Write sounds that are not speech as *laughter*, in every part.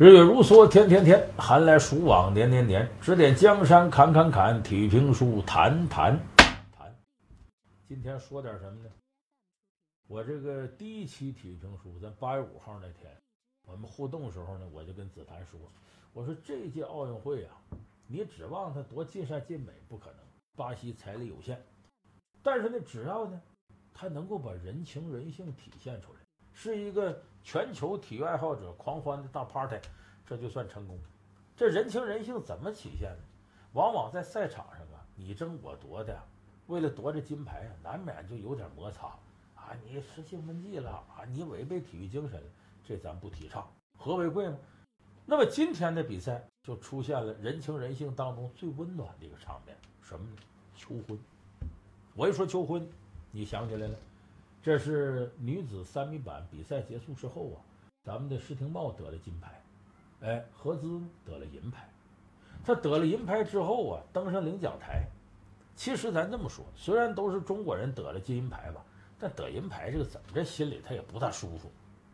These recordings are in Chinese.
日月如梭，天天天，寒来暑往，年年年。指点江山，侃侃侃，体育评书，谈谈谈。今天说点什么呢？我这个第一期体育评书，在八月五号那天，我们互动的时候呢，我就跟子涵说：“我说这届奥运会啊，你指望它多尽善尽美不可能，巴西财力有限。但是呢，只要呢，它能够把人情人性体现出来，是一个。”全球体育爱好者狂欢的大 party，这就算成功。这人情人性怎么体现呢？往往在赛场上啊，你争我夺的，为了夺这金牌啊，难免就有点摩擦啊。你失兴奋剂了啊，你违背体育精神了，这咱不提倡。和为贵吗？那么今天的比赛就出现了人情人性当中最温暖的一个场面，什么呢？求婚。我一说求婚，你想起来了。这是女子三米板比赛结束之后啊，咱们的施廷懋得了金牌，哎，何姿得了银牌。她得了银牌之后啊，登上领奖台。其实咱这么说，虽然都是中国人得了金银牌吧，但得银牌这个怎么着心里他也不大舒服，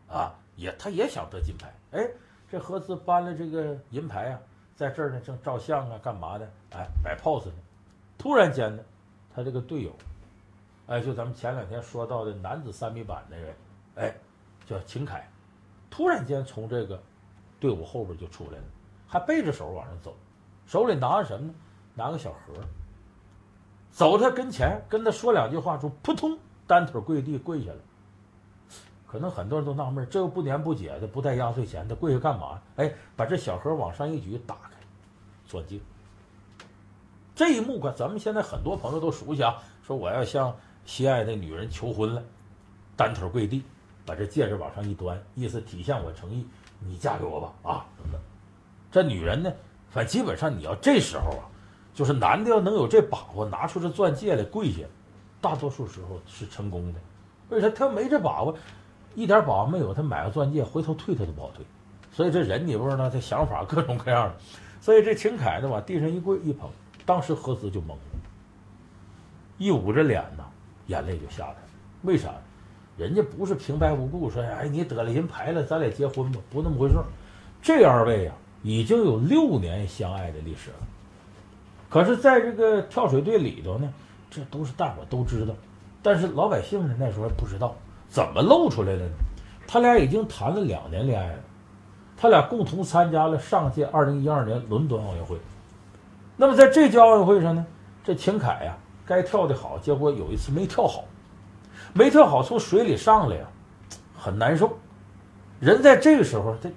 啊，也他也想得金牌。哎，这何姿搬了这个银牌啊，在这儿呢正照相啊，干嘛的？哎，摆 pose 呢。突然间呢，他这个队友。哎，就咱们前两天说到的男子三米板那人，哎，叫秦凯，突然间从这个队伍后边就出来了，还背着手往上走，手里拿着什么呢？拿个小盒。走他跟前跟他说两句话，就扑通单腿跪地跪下了。可能很多人都纳闷，这又不年不节的，不带压岁钱，他跪下干嘛？哎，把这小盒往上一举，打开，钻进。这一幕可咱们现在很多朋友都熟悉啊，说我要向。心爱的女人求婚了，单腿跪地，把这戒指往上一端，意思体现我诚意，你嫁给我吧啊！等等，这女人呢，反正基本上你要这时候啊，就是男的要能有这把握，拿出这钻戒来跪下，大多数时候是成功的。为啥？他没这把握，一点把握没有，他买个钻戒回头退他都不好退。所以这人你不知道，他想法各种各样的。所以这秦凯呢，往地上一跪一捧，当时何姿就懵了，一捂着脸呢。眼泪就下来了，为啥？人家不是平白无故说，哎，你得了银牌了，咱俩结婚吧，不那么回事。这二位啊，已经有六年相爱的历史了。可是，在这个跳水队里头呢，这都是大伙都知道，但是老百姓呢，那时候不知道，怎么露出来了呢？他俩已经谈了两年恋爱了，他俩共同参加了上届二零一二年伦敦奥运会。那么在这届奥运会上呢，这秦凯呀。该跳的好，结果有一次没跳好，没跳好，从水里上来呀，很难受。人在这个时候，他，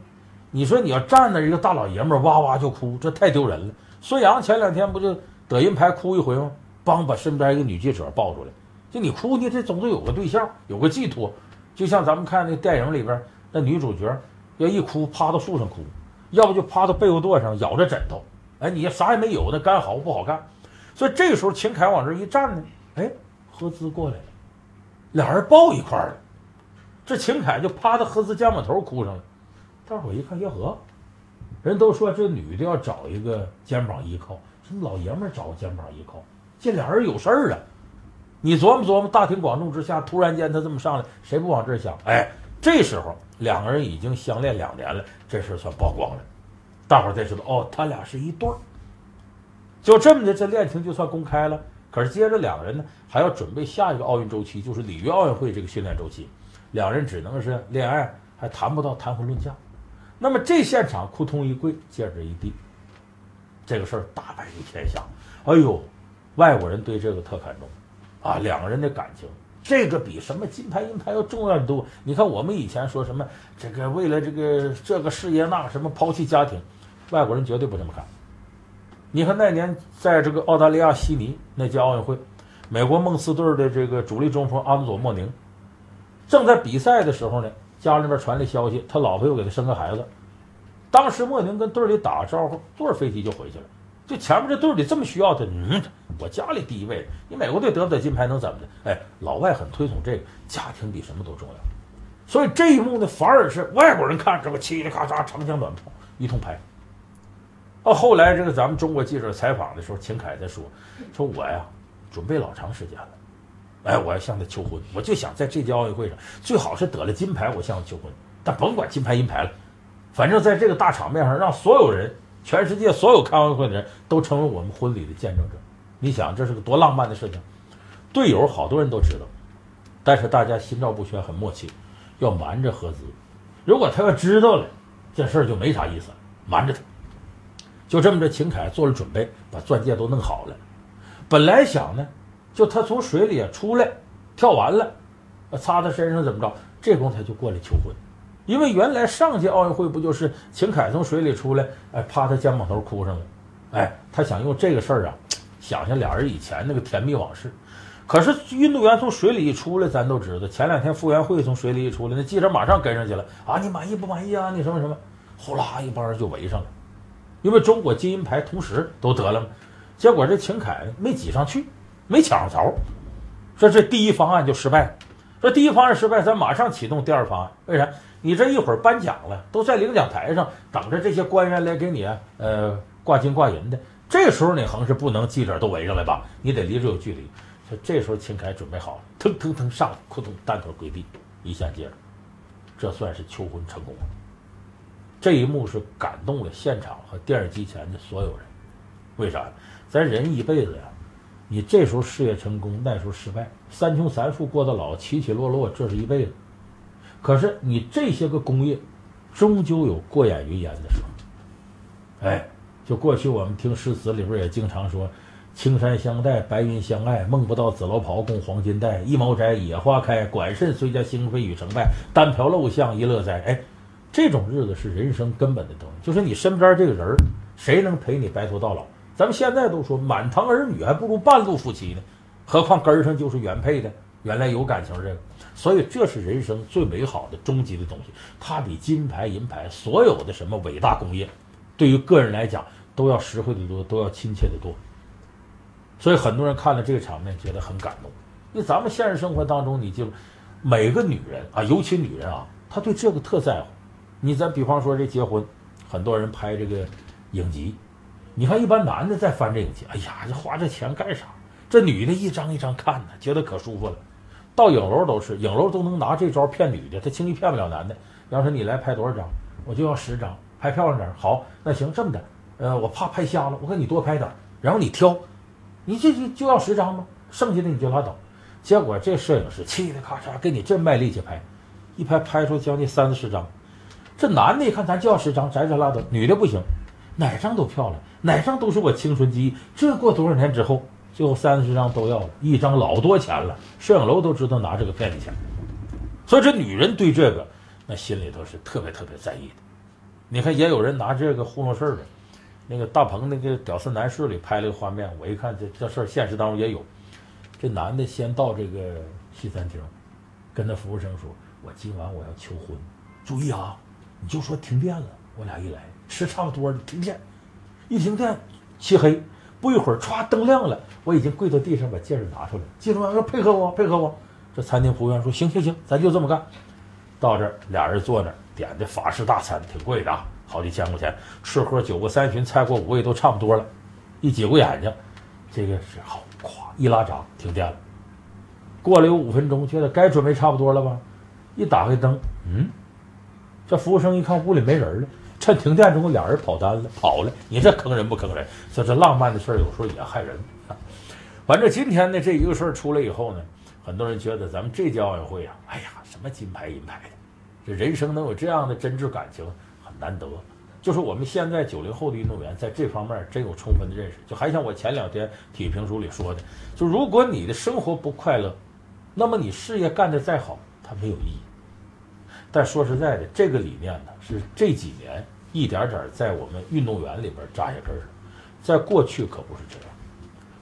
你说你要站那一个大老爷们儿哇哇就哭，这太丢人了。孙杨前两天不就得银牌哭一回吗？帮把身边一个女记者抱出来，就你哭，你这总得有个对象，有个寄托。就像咱们看那电影里边那女主角，要一哭趴到树上哭，要不就趴到被窝垛上咬着枕头。哎，你啥也没有，那干好不好看。所以这个时候，秦凯往这一站呢，哎，何姿过来了，俩人抱一块儿了。这秦凯就趴在何姿肩膀头哭上了。大伙一看，哟呵，人都说这女的要找一个肩膀依靠，这老爷们找个肩膀依靠，这俩人有事儿啊。你琢磨琢磨，大庭广众之下，突然间他这么上来，谁不往这想？哎，这时候两个人已经相恋两年了，这事算曝光了，大伙儿才知道，哦，他俩是一对儿。就这么的，这恋情就算公开了。可是接着两个人呢，还要准备下一个奥运周期，就是里约奥运会这个训练周期，两人只能是恋爱，还谈不到谈婚论嫁。那么这现场扑通一跪，戒指一递，这个事儿大白于天下。哎呦，外国人对这个特看重啊，两个人的感情，这个比什么金牌银牌要重要的多。你看我们以前说什么这个为了这个这个事业那什么抛弃家庭，外国人绝对不这么看。你看那年在这个澳大利亚悉尼那届奥运会，美国梦四队的这个主力中锋阿姆佐莫宁，正在比赛的时候呢，家里边传来消息，他老婆又给他生个孩子。当时莫宁跟队里打招呼，坐着飞机就回去了。就前面这队里这么需要他，嗯，我家里第一位，你美国队得不得金牌能怎么的？哎，老外很推崇这个，家庭比什么都重要。所以这一幕呢，反而是外国人看这个嘁哩咔嚓长枪短炮一通拍。到后来，这个咱们中国记者采访的时候，秦凯在说：“说我呀，准备老长时间了，哎，我要向他求婚，我就想在这届奥运会上，最好是得了金牌，我向他求婚。但甭管金牌银牌了，反正在这个大场面上，让所有人，全世界所有看奥运会的人都成为我们婚礼的见证者。你想，这是个多浪漫的事情。队友好多人都知道，但是大家心照不宣，很默契，要瞒着何姿。如果他要知道了，这事儿就没啥意思了，瞒着他。就这么着，秦凯做了准备，把钻戒都弄好了。本来想呢，就他从水里出来，跳完了，擦他身上怎么着？这功夫他就过来求婚，因为原来上届奥运会不就是秦凯从水里出来，哎，趴他肩膀头哭上了，哎，他想用这个事儿啊，想想俩人以前那个甜蜜往事。可是运动员从水里一出来，咱都知道，前两天傅园慧从水里一出来，那记者马上跟上去了啊，你满意不满意啊？你什么什么？呼啦一帮人就围上了。因为中国金银牌同时都得了，结果这秦凯没挤上去，没抢上槽，说这第一方案就失败了。说第一方案失败，咱马上启动第二方案。为啥？你这一会儿颁奖了，都在领奖台上等着这些官员来给你呃挂金挂银的。这时候你横是不能记者都围上来吧？你得离着有距离。这时候秦凯准备好了，腾腾腾上，扑通单腿跪地，一下接着，这算是求婚成功了。这一幕是感动了现场和电视机前的所有人，为啥？咱人一辈子呀，你这时候事业成功，那时候失败，三穷三富过到老，起起落落，这是一辈子。可是你这些个工业，终究有过眼云烟的时候。哎，就过去我们听诗词里边也经常说：“青山相待，白云相爱，梦不到紫楼袍共黄金带。一茅斋，野花开，管甚虽家兴废与成败？单瓢陋巷，一乐哉。”哎。这种日子是人生根本的东西，就是你身边这个人谁能陪你白头到老？咱们现在都说满堂儿女还不如半路夫妻呢，何况根上就是原配的，原来有感情这个，所以这是人生最美好的终极的东西。它比金牌银牌所有的什么伟大工业，对于个人来讲都要实惠的多，都要亲切的多。所以很多人看了这个场面觉得很感动。因为咱们现实生活当中，你就每个女人啊，尤其女人啊，她对这个特在乎。你再比方说这结婚，很多人拍这个影集，你看一般男的在翻这影集，哎呀，这花这钱干啥？这女的一张一张看呢，觉得可舒服了。到影楼都是，影楼都能拿这招骗女的，他轻易骗不了男的。要说你来拍多少张，我就要十张，拍漂亮点。好，那行这么的，呃，我怕拍瞎了，我给你多拍点，然后你挑，你这就就要十张吗？剩下的你就拉倒。结果这摄影师气的咔嚓给你这卖力气拍，一拍拍出将近三四十张。这男的一看，咱就要十张，摘摘拉倒；女的不行，哪张都漂亮，哪张都是我青春记忆。这过多少年之后，最后三十张都要了，一张老多钱了。摄影楼都知道拿这个骗你钱，所以这女人对这个那心里头是特别特别在意的。你看，也有人拿这个糊弄事儿的。那个大鹏那个《屌丝男士》里拍了个画面，我一看这这事儿现实当中也有。这男的先到这个西餐厅，跟那服务生说：“我今晚我要求婚，注意啊。”你就说停电了，我俩一来吃差不多了，停电，一停电，漆黑，不一会儿歘灯亮了，我已经跪到地上把戒指拿出来，记住说配合我，配合我。这餐厅服务员说行行行，咱就这么干。到这儿俩人坐那儿点的法式大餐，挺贵的啊，好几千块钱，吃喝酒过三巡，菜过五味都差不多了。一挤过眼睛，这个是好，咵一拉闸停电了。过了有五分钟，觉得该准备差不多了吧？一打开灯，嗯。这服务生一看屋里没人了，趁停电之后，俩人跑单了，跑了。你这坑人不坑人？说这浪漫的事儿有时候也害人。反正今天呢，这一个事儿出来以后呢，很多人觉得咱们这届奥运会啊，哎呀，什么金牌银牌的，这人生能有这样的真挚感情很难得。就是我们现在九零后的运动员在这方面真有充分的认识。就还像我前两天体育评书里说的，就如果你的生活不快乐，那么你事业干得再好，它没有意义。但说实在的，这个理念呢，是这几年一点点在我们运动员里边扎下根的。在过去可不是这样，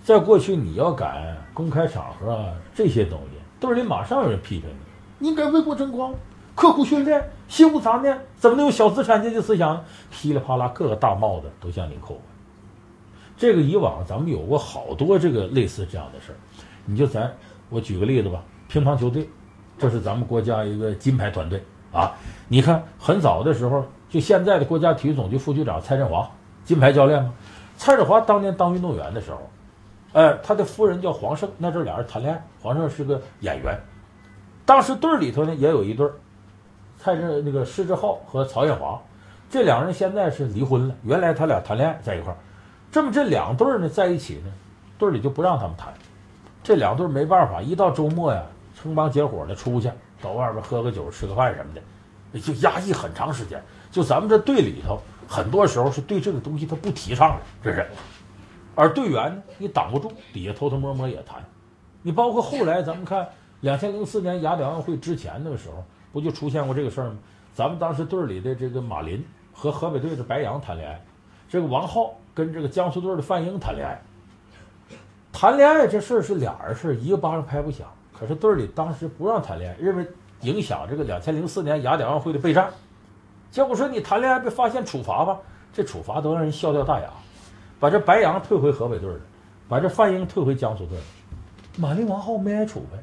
在过去你要敢公开场合啊，这些东西队里马上有人批评你。你应该为国争光，刻苦训练，心无杂念，怎么能有小资产阶级思想？噼里啪啦，各个大帽子都向你扣。这个以往咱们有过好多这个类似这样的事儿。你就咱我举个例子吧，乒乓球队，这是咱们国家一个金牌团队。啊，你看，很早的时候，就现在的国家体育总局副局长蔡振华，金牌教练嘛。蔡振华当年当运动员的时候，哎，他的夫人叫黄胜，那阵俩人谈恋爱。黄胜是个演员，当时队里头呢也有一对，蔡振那个施志浩和曹艳华，这两人现在是离婚了，原来他俩谈恋爱在一块儿。这么这两对儿呢在一起呢，队里就不让他们谈。这两对儿没办法，一到周末呀，成帮结伙的出去到外边喝个酒、吃个饭什么的，就压抑很长时间。就咱们这队里头，很多时候是对这个东西他不提倡的，这是。而队员，你挡不住，底下偷偷摸摸也谈。你包括后来咱们看，两千零四年雅典奥运会之前那个时候，不就出现过这个事儿吗？咱们当时队里的这个马林和河北队的白杨谈恋爱，这个王浩跟这个江苏队的范英谈恋爱。谈恋爱这事儿是俩人事儿，一个巴掌拍不响。可是队里当时不让谈恋爱，认为影响这个两千零四年雅典奥运会的备战。结果说你谈恋爱被发现处罚吧，这处罚都让人笑掉大牙。把这白杨退回河北队了，把这范英退回江苏队了，马林王浩没挨处分。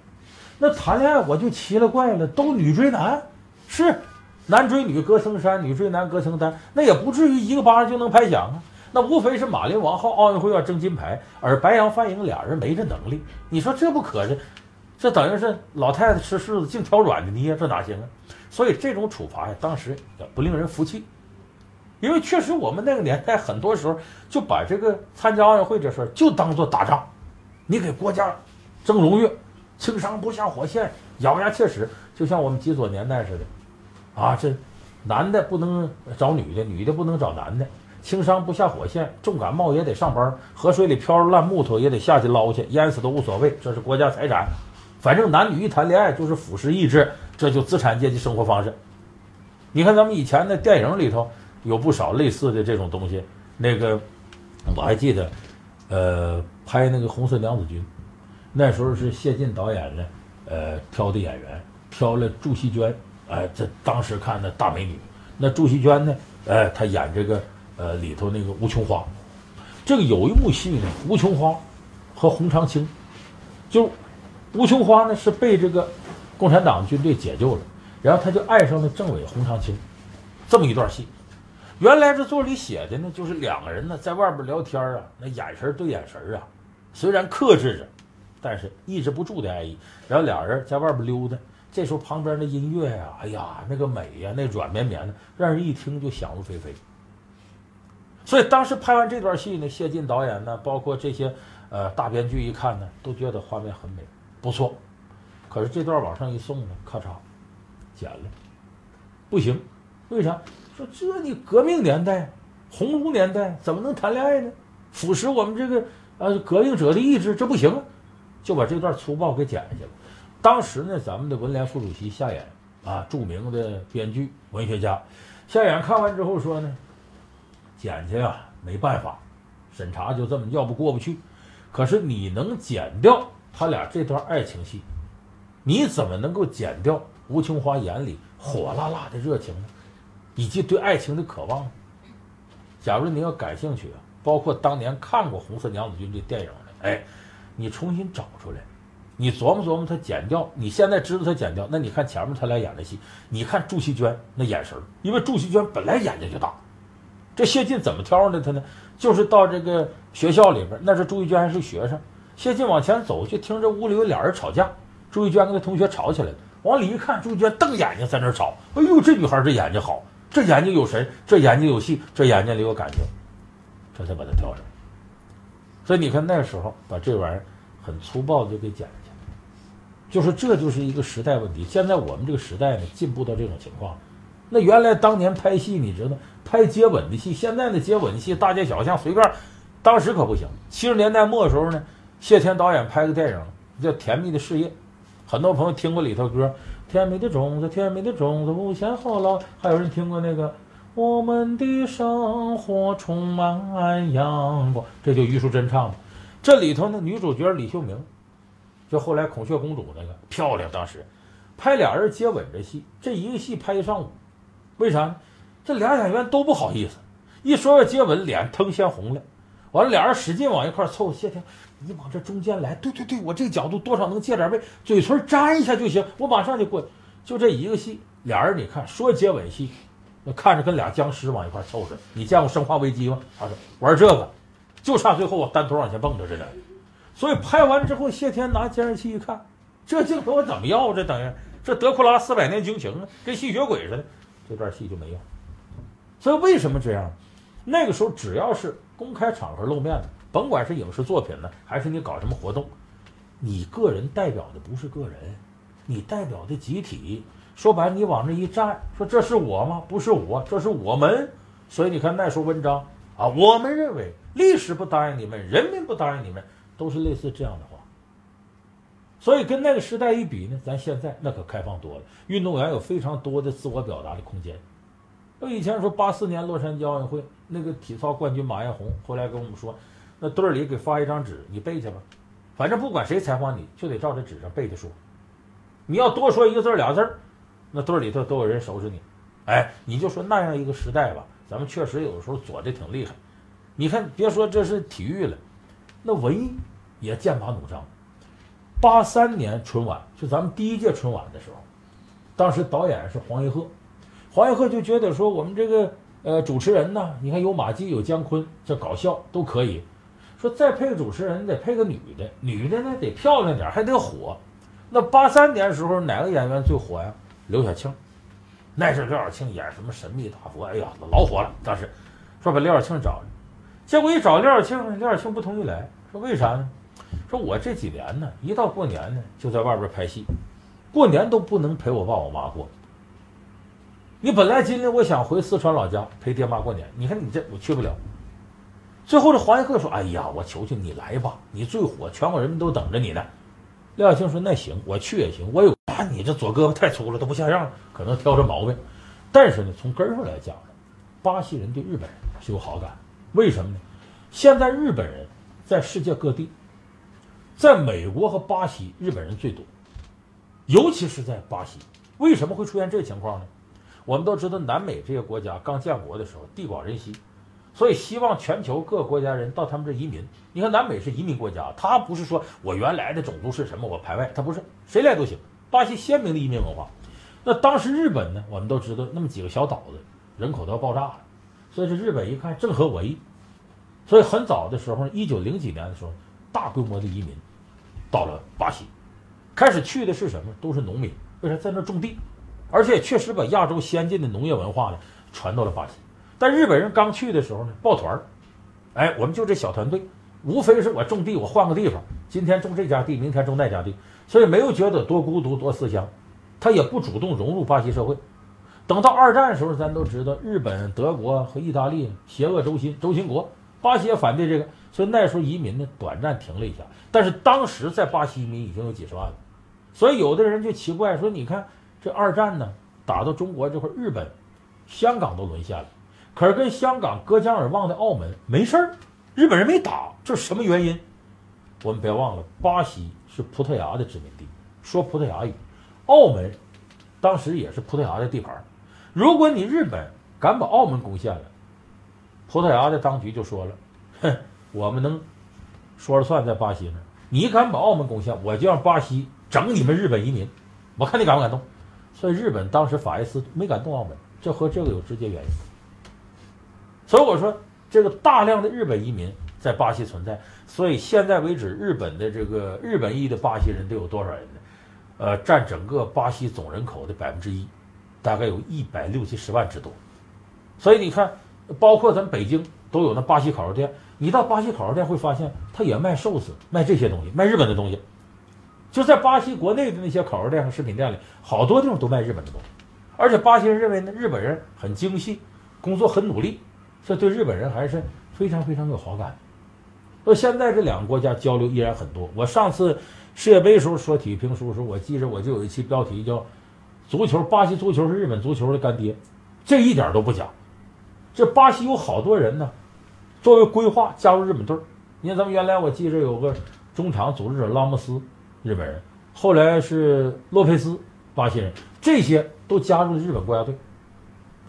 那谈恋爱我就奇了怪了，都女追男，是男追女隔层山，女追男隔层山，那也不至于一个巴掌就能拍响啊。那无非是马林王浩奥运会要争金牌，而白杨范英俩人没这能力。你说这不可这，这等于是老太太吃柿子净挑软的捏，这哪行啊？所以这种处罚呀，当时也不令人服气。因为确实，我们那个年代很多时候就把这个参加奥运会这事儿就当做打仗，你给国家争荣誉，轻伤不下火线，咬牙切齿，就像我们极左年代似的，啊，这男的不能找女的，女的不能找男的，轻伤不下火线，重感冒也得上班，河水里漂着烂木头也得下去捞去，淹死都无所谓，这是国家财产，反正男女一谈恋爱就是腐蚀意志，这就资产阶级生活方式。你看咱们以前的电影里头。有不少类似的这种东西，那个我还记得，呃，拍那个《红色娘子军》，那时候是谢晋导演呢，呃，挑的演员，挑了祝希娟，哎，这当时看的大美女。那祝希娟呢，哎，她演这个呃里头那个吴琼花，这个有一幕戏呢，吴琼花和洪长青，就吴琼花呢是被这个共产党军队解救了，然后他就爱上了政委洪长青，这么一段戏。原来这作里写的呢，就是两个人呢在外边聊天啊，那眼神对眼神啊，虽然克制着，但是抑制不住的爱意。然后俩人在外边溜达，这时候旁边的音乐呀，哎呀，那个美呀，那软绵绵的，让人一听就想入非非。所以当时拍完这段戏呢，谢晋导演呢，包括这些呃大编剧一看呢，都觉得画面很美，不错。可是这段往上一送呢，咔嚓，剪了，不行，为啥？说这你革命年代，红炉年代怎么能谈恋爱呢？腐蚀我们这个呃革命者的意志，这不行啊！就把这段粗暴给剪下去了。当时呢，咱们的文联副主席夏衍啊，著名的编剧、文学家，夏衍看完之后说呢，剪去啊，没办法，审查就这么要不过不去。可是你能剪掉他俩这段爱情戏，你怎么能够剪掉吴琼花眼里火辣辣的热情呢？以及对爱情的渴望。假如你要感兴趣啊，包括当年看过《红色娘子军》这电影的，哎，你重新找出来，你琢磨琢磨他剪掉。你现在知道他剪掉，那你看前面他俩演的戏，你看祝希娟那眼神因为祝希娟本来眼睛就大，这谢晋怎么挑上的他呢？就是到这个学校里边，那是祝希娟还是学生，谢晋往前走，就听着屋里有俩人吵架，朱玉娟跟他同学吵起来了，往里一看，朱玉娟瞪眼睛在那吵，哎呦，这女孩这眼睛好。这眼睛有神，这眼睛有戏，这眼睛里有感情，这才把她挑上。所以你看那时候把这玩意儿很粗暴的就给剪下去，就是这就是一个时代问题。现在我们这个时代呢进步到这种情况，那原来当年拍戏你知道拍接吻的戏，现在的接吻戏大街小巷随便，当时可不行。七十年代末的时候呢，谢天导演拍个电影叫《甜蜜的事业》，很多朋友听过里头歌。甜蜜的种子，甜蜜的种子，无限好老。还有人听过那个？我们的生活充满阳光，这就于淑珍唱的。这里头呢，女主角李秀明，就后来孔雀公主那个漂亮。当时拍俩人接吻这戏，这一个戏拍一上午。为啥呢？这俩演员都不好意思，一说要接吻，脸腾先红了。完了，俩人使劲往一块凑，谢天。你往这中间来，对对对，我这个角度多少能借点位，嘴唇粘一下就行，我马上就过。就这一个戏，俩人你看说接吻戏，那看着跟俩僵尸往一块凑似的。你见过《生化危机》吗？他说玩这个，就差最后我单腿往前蹦着似的。所以拍完之后，谢天拿监视器一看，这镜头我怎么要？这等于这德库拉四百年惊情啊，跟吸血鬼似的。这段戏就没用。所以为什么这样？那个时候只要是公开场合露面的，甭管是影视作品呢，还是你搞什么活动，你个人代表的不是个人，你代表的集体。说白了，你往那一站，说这是我吗？不是我，这是我们。所以你看那时候文章啊，我们认为历史不答应你们，人民不答应你们，都是类似这样的话。所以跟那个时代一比呢，咱现在那可开放多了，运动员有非常多的自我表达的空间。那以前说八四年洛杉矶奥运会那个体操冠军马艳红，后来跟我们说，那队里给发一张纸，你背去吧，反正不管谁采访你，就得照着纸上背着说。你要多说一个字俩字那队里头都有人收拾你。哎，你就说那样一个时代吧，咱们确实有时候左的挺厉害。你看，别说这是体育了，那文艺也剑拔弩张。八三年春晚是咱们第一届春晚的时候，当时导演是黄一鹤，黄一鹤就觉得说我们这个呃主持人呢，你看有马季有姜昆，这搞笑都可以，说再配个主持人得配个女的，女的呢得漂亮点还得火。那八三年时候哪个演员最火呀？刘晓庆。那是刘晓庆演什么神秘大佛，哎呀老火了。当时说把刘晓庆找，结果一找刘晓庆，刘晓庆不同意来，说为啥呢？说我这几年呢，一到过年呢，就在外边拍戏，过年都不能陪我爸我妈过。你本来今天我想回四川老家陪爹妈过年，你看你这我去不了。最后这黄一鹤说：“哎呀，我求求你来吧，你最火，全国人民都等着你呢。”廖晓庆说：“那行，我去也行。我有啊，你这左胳膊太粗了，都不像样，可能挑着毛病。但是呢，从根上来讲，巴西人对日本人是有好感。为什么呢？现在日本人在世界各地。”在美国和巴西，日本人最多，尤其是在巴西。为什么会出现这情况呢？我们都知道，南美这些国家刚建国的时候地广人稀，所以希望全球各国家人到他们这移民。你看，南美是移民国家，他不是说我原来的种族是什么我排外，他不是谁来都行。巴西鲜明的移民文化。那当时日本呢？我们都知道，那么几个小岛子，人口都要爆炸了，所以这日本一看正合我意，所以很早的时候，一九零几年的时候。大规模的移民到了巴西，开始去的是什么？都是农民，为啥在那种地？而且确实把亚洲先进的农业文化呢传到了巴西。但日本人刚去的时候呢，抱团儿，哎，我们就这小团队，无非是我种地，我换个地方，今天种这家地，明天种那家地，所以没有觉得多孤独多思乡，他也不主动融入巴西社会。等到二战的时候，咱都知道，日本、德国和意大利邪恶轴心，轴心国，巴西也反对这个。所以那时候移民呢，短暂停了一下，但是当时在巴西移民已经有几十万了。所以有的人就奇怪说：“你看这二战呢，打到中国这块，日本、香港都沦陷了，可是跟香港隔江而望的澳门没事儿，日本人没打，这是什么原因？我们别忘了，巴西是葡萄牙的殖民地，说葡萄牙语，澳门当时也是葡萄牙的地盘。如果你日本敢把澳门攻陷了，葡萄牙的当局就说了，哼。”我们能说了算，在巴西呢。你敢把澳门攻陷，我就让巴西整你们日本移民，我看你敢不敢动。所以日本当时法西斯没敢动澳门，这和这个有直接原因。所以我说，这个大量的日本移民在巴西存在，所以现在为止，日本的这个日本裔的巴西人都有多少人呢？呃，占整个巴西总人口的百分之一，大概有一百六七十万之多。所以你看，包括咱北京都有那巴西烤肉店。你到巴西烤肉店会发现，他也卖寿司，卖这些东西，卖日本的东西。就在巴西国内的那些烤肉店和食品店里，好多地方都卖日本的东西。而且巴西人认为呢，日本人很精细，工作很努力，所以对日本人还是非常非常有好感。到现在这两个国家交流依然很多。我上次世界杯时候说体育评书的时候，我记着我就有一期标题叫“足球，巴西足球是日本足球的干爹”，这一点都不假。这巴西有好多人呢。作为规划加入日本队，你看咱们原来我记着有个中场组织者拉莫斯，日本人，后来是洛佩斯，巴西人，这些都加入了日本国家队，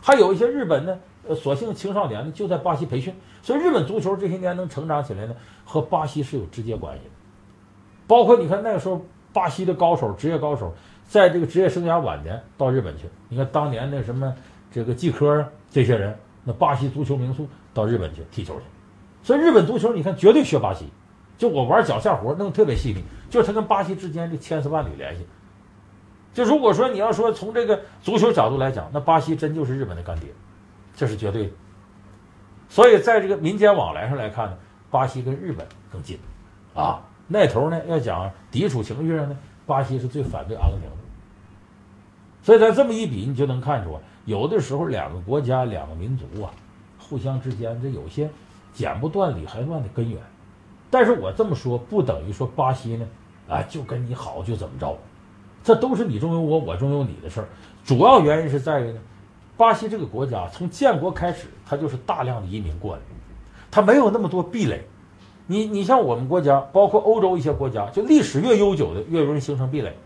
还有一些日本呢，呃，所幸青少年呢就在巴西培训，所以日本足球这些年能成长起来呢，和巴西是有直接关系的。包括你看那个时候，巴西的高手，职业高手，在这个职业生涯晚年到日本去，你看当年那什么这个季科啊，这些人，那巴西足球名宿。到日本去踢球去，所以日本足球你看绝对学巴西，就我玩脚下活弄特别细腻，就是他跟巴西之间这千丝万缕联系。就如果说你要说从这个足球角度来讲，那巴西真就是日本的干爹。这是绝对的。所以在这个民间往来上来看呢，巴西跟日本更近，啊，那头呢要讲抵触情绪上呢，巴西是最反对阿根廷的。所以咱这么一比，你就能看出，有的时候两个国家、两个民族啊，互相之间这有些剪不断理还乱的根源。但是我这么说，不等于说巴西呢，啊，就跟你好就怎么着，这都是你中有我，我中有你的事儿。主要原因是在于呢，巴西这个国家从建国开始，它就是大量的移民过来，它没有那么多壁垒。你你像我们国家，包括欧洲一些国家，就历史越悠久的越容易形成壁垒。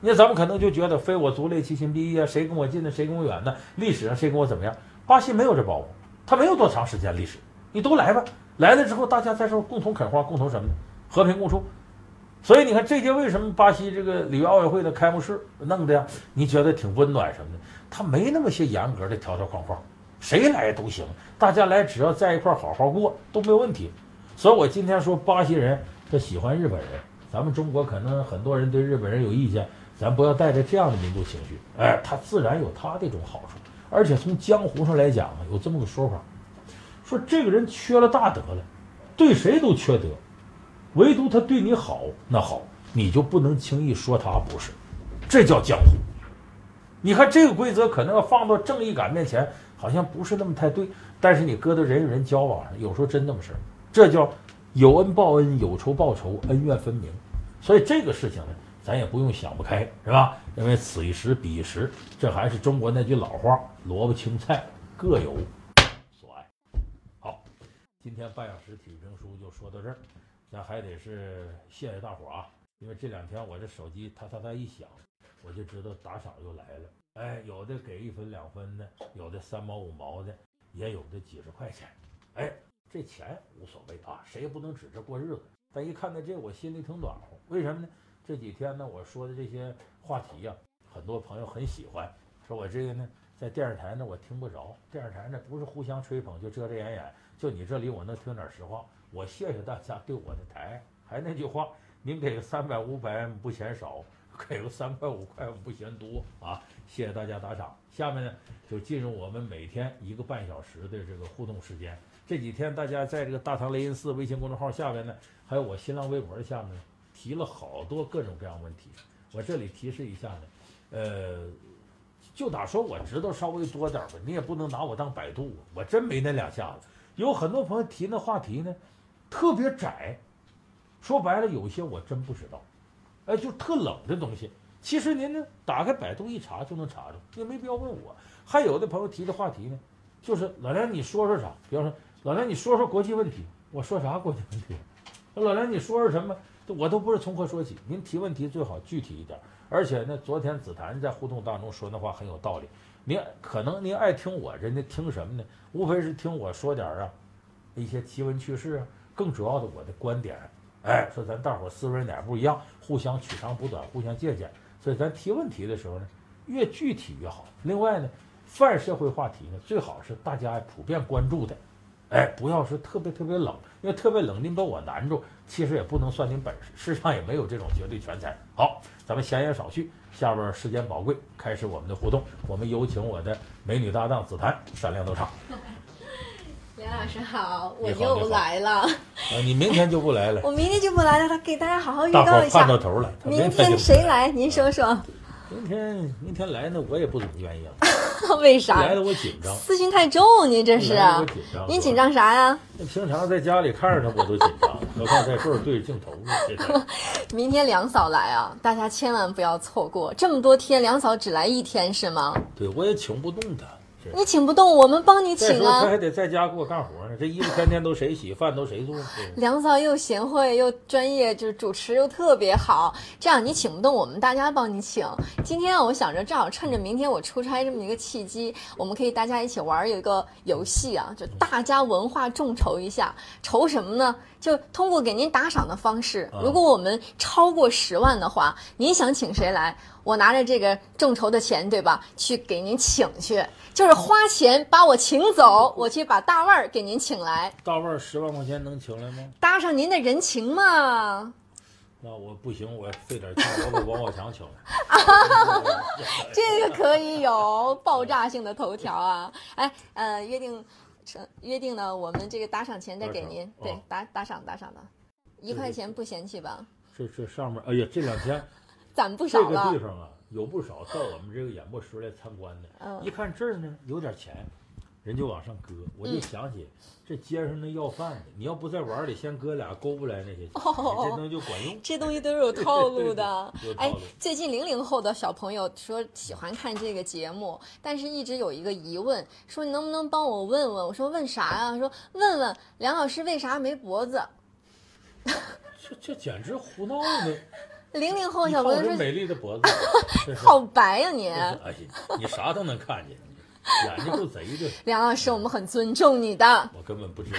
那咱们可能就觉得非我族类，其心必异啊，谁跟我近的，谁跟我远的，历史上谁跟我怎么样？巴西没有这包袱，它没有多长时间历史，你都来吧，来了之后大家在这共同垦荒，共同什么呢？和平共处。所以你看这届为什么巴西这个里约奥运会的开幕式弄的呀？你觉得挺温暖什么的？他没那么些严格的条条框框，谁来都行，大家来只要在一块好好过都没有问题。所以我今天说巴西人他喜欢日本人，咱们中国可能很多人对日本人有意见。咱不要带着这样的民族情绪，哎，他自然有他的一种好处，而且从江湖上来讲呢，有这么个说法，说这个人缺了大德了，对谁都缺德，唯独他对你好，那好，你就不能轻易说他不是，这叫江湖。你看这个规则可能要放到正义感面前，好像不是那么太对，但是你搁到人与人交往上，有时候真那么事儿，这叫有恩报恩，有仇报仇，恩怨分明。所以这个事情呢。咱也不用想不开，是吧？因为此一时彼一时，这还是中国那句老话：萝卜青菜各有所爱。好，今天半小时体育评书就说到这儿，咱还得是谢谢大伙啊！因为这两天我这手机它它它一响，我就知道打赏又来了。哎，有的给一分两分的，有的三毛五毛的，也有的几十块钱。哎，这钱无所谓啊，谁也不能指着过日子。但一看到这，我心里挺暖和。为什么呢？这几天呢，我说的这些话题呀，很多朋友很喜欢。说我这个呢，在电视台呢，我听不着。电视台呢，不是互相吹捧，就遮遮掩掩。就你这里，我能听点实话。我谢谢大家对我的台。还那句话，您给个三百五百不嫌少，给个三块五块不嫌多啊！谢谢大家打赏。下面呢，就进入我们每天一个半小时的这个互动时间。这几天大家在这个大唐雷音寺微信公众号下边呢，还有我新浪微博下面。提了好多各种各样问题，我这里提示一下呢，呃，就打说我知道稍微多点吧，你也不能拿我当百度，我真没那两下子。有很多朋友提那话题呢，特别窄，说白了有些我真不知道，哎，就特冷的东西。其实您呢，打开百度一查就能查着，也没必要问我。还有的朋友提的话题呢，就是老梁你说说啥？比方说老梁你说说国际问题，我说啥国际问题？老梁你说说什么？我都不是从何说起，您提问题最好具体一点。而且呢，昨天紫檀在互动当中说那话很有道理。您可能您爱听我，人家听什么呢？无非是听我说点啊一些奇闻趣事啊。更主要的，我的观点，哎，说咱大伙思维哪不一样，互相取长补短，互相借鉴。所以咱提问题的时候呢，越具体越好。另外呢，泛社会话题呢，最好是大家普遍关注的。哎，不要是特别特别冷，因为特别冷，您把我难住，其实也不能算您本事，世上也没有这种绝对全才。好，咱们闲言少叙，下边时间宝贵，开始我们的互动。我们有请我的美女搭档紫檀闪亮登场。*laughs* 梁老师好，我又来了。啊，你明天就不来了？*laughs* 我明天就不来了，他给大家好好预告一下。盼到头了。明天谁来？您说说。*laughs* 明天明天来呢，我也不怎么愿意了。*laughs* 为啥？来的我紧张，私心太重，您这是？我紧张您紧张啥呀？那平常在家里看着他，我都紧张，何况在这儿对着镜头呢？明天梁嫂来啊，大家千万不要错过。这么多天，梁嫂只来一天是吗？对，我也请不动他。你请不动，我们帮你请啊！他还得在家给我干活呢，这衣服天天都谁洗，饭都谁做？梁嫂又贤惠又专业，就是主持又特别好。这样你请不动，我们大家帮你请。今天我想着正好趁着明天我出差这么一个契机，我们可以大家一起玩有一个游戏啊，就大家文化众筹一下，筹什么呢？就通过给您打赏的方式，如果我们超过十万的话，您想请谁来，我拿着这个众筹的钱，对吧？去给您请去，就是花钱把我请走，我去把大腕儿给您请来。大腕儿十万块钱能请来吗？搭上您的人情嘛。那我不行，我费点劲，我把王宝强请来。*laughs* 这个可以有爆炸性的头条啊！哎，呃，约定成约定呢，我们这个打赏钱再给您，对打打打赏打赏的，一块钱不嫌弃吧？这这上面，哎呀，这两天 *laughs* 攒不这个少了地，方啊，有不少到我们这个演播室来参观的。嗯一看这儿呢有点钱，人就往上搁。我就嗯想起这街上那要饭的，你要不在碗里先搁俩勾不来那些这东西就管用。这东西都是有套路的 *laughs* 对对对有。套哎，最近零零后的小朋友说喜欢看这个节目，但是一直有一个疑问，说你能不能帮我问问？我说问啥呀、说问问梁老师为啥没脖子？这这简直胡闹呢！*laughs* 零零后小朋友说美丽的脖子，*laughs* 好白呀、你。哎呀，你啥都能看见，眼睛够贼的。*laughs* 梁老师，我们很尊重你的。我根本不知道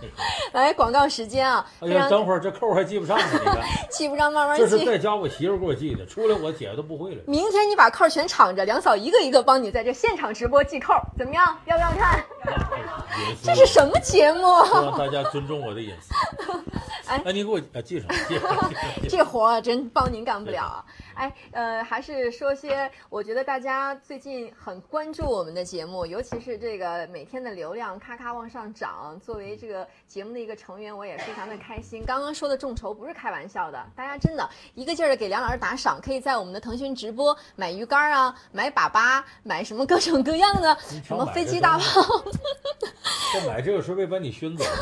你。*laughs* 来，广告时间啊，哎呀，等会儿这扣还系不上呢，你看，记不上 *laughs* 慢慢这是。在家我媳妇给我系的，出来我姐都不会了。明天你把扣全敞着，梁嫂一个一个帮你在这现场直播系扣，怎么样？要不要看？这是什么节目？希望大家尊重我的隐私。哎哎，你给我啊记上，记上，记上。这活儿真帮您干不了啊！哎，呃，还是说些，我觉得大家最近很关注我们的节目，尤其是这个每天的流量咔咔往上涨。作为这个节目的一个成员，我也非常的开心。刚刚说的众筹不是开玩笑的，大家真的一个劲儿的给梁老师打赏，可以在我们的腾讯直播买鱼竿啊，买粑粑，买什么各种各样的什么飞机大东炮。这买这个是为把你熏走。*laughs*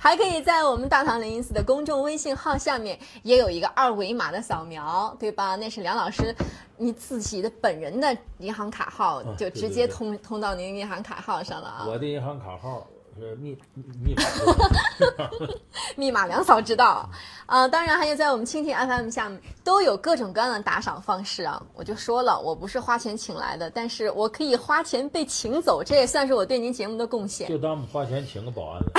还可以在我们大唐零零四的公众微信号下面也有一个二维码的扫描，对吧？那是梁老师你自己的本人的银行卡号，就直接对通通到您银行卡号上了啊。我的银行卡号是密密码。密码梁嫂 *laughs* 知道，啊、当然还有在我们蜻蜓 FM 下面都有各种各样的打赏方式啊。我就说了，我不是花钱请来的，但是我可以花钱被请走，这也算是我对您节目的贡献。就当我们花钱请个保安了。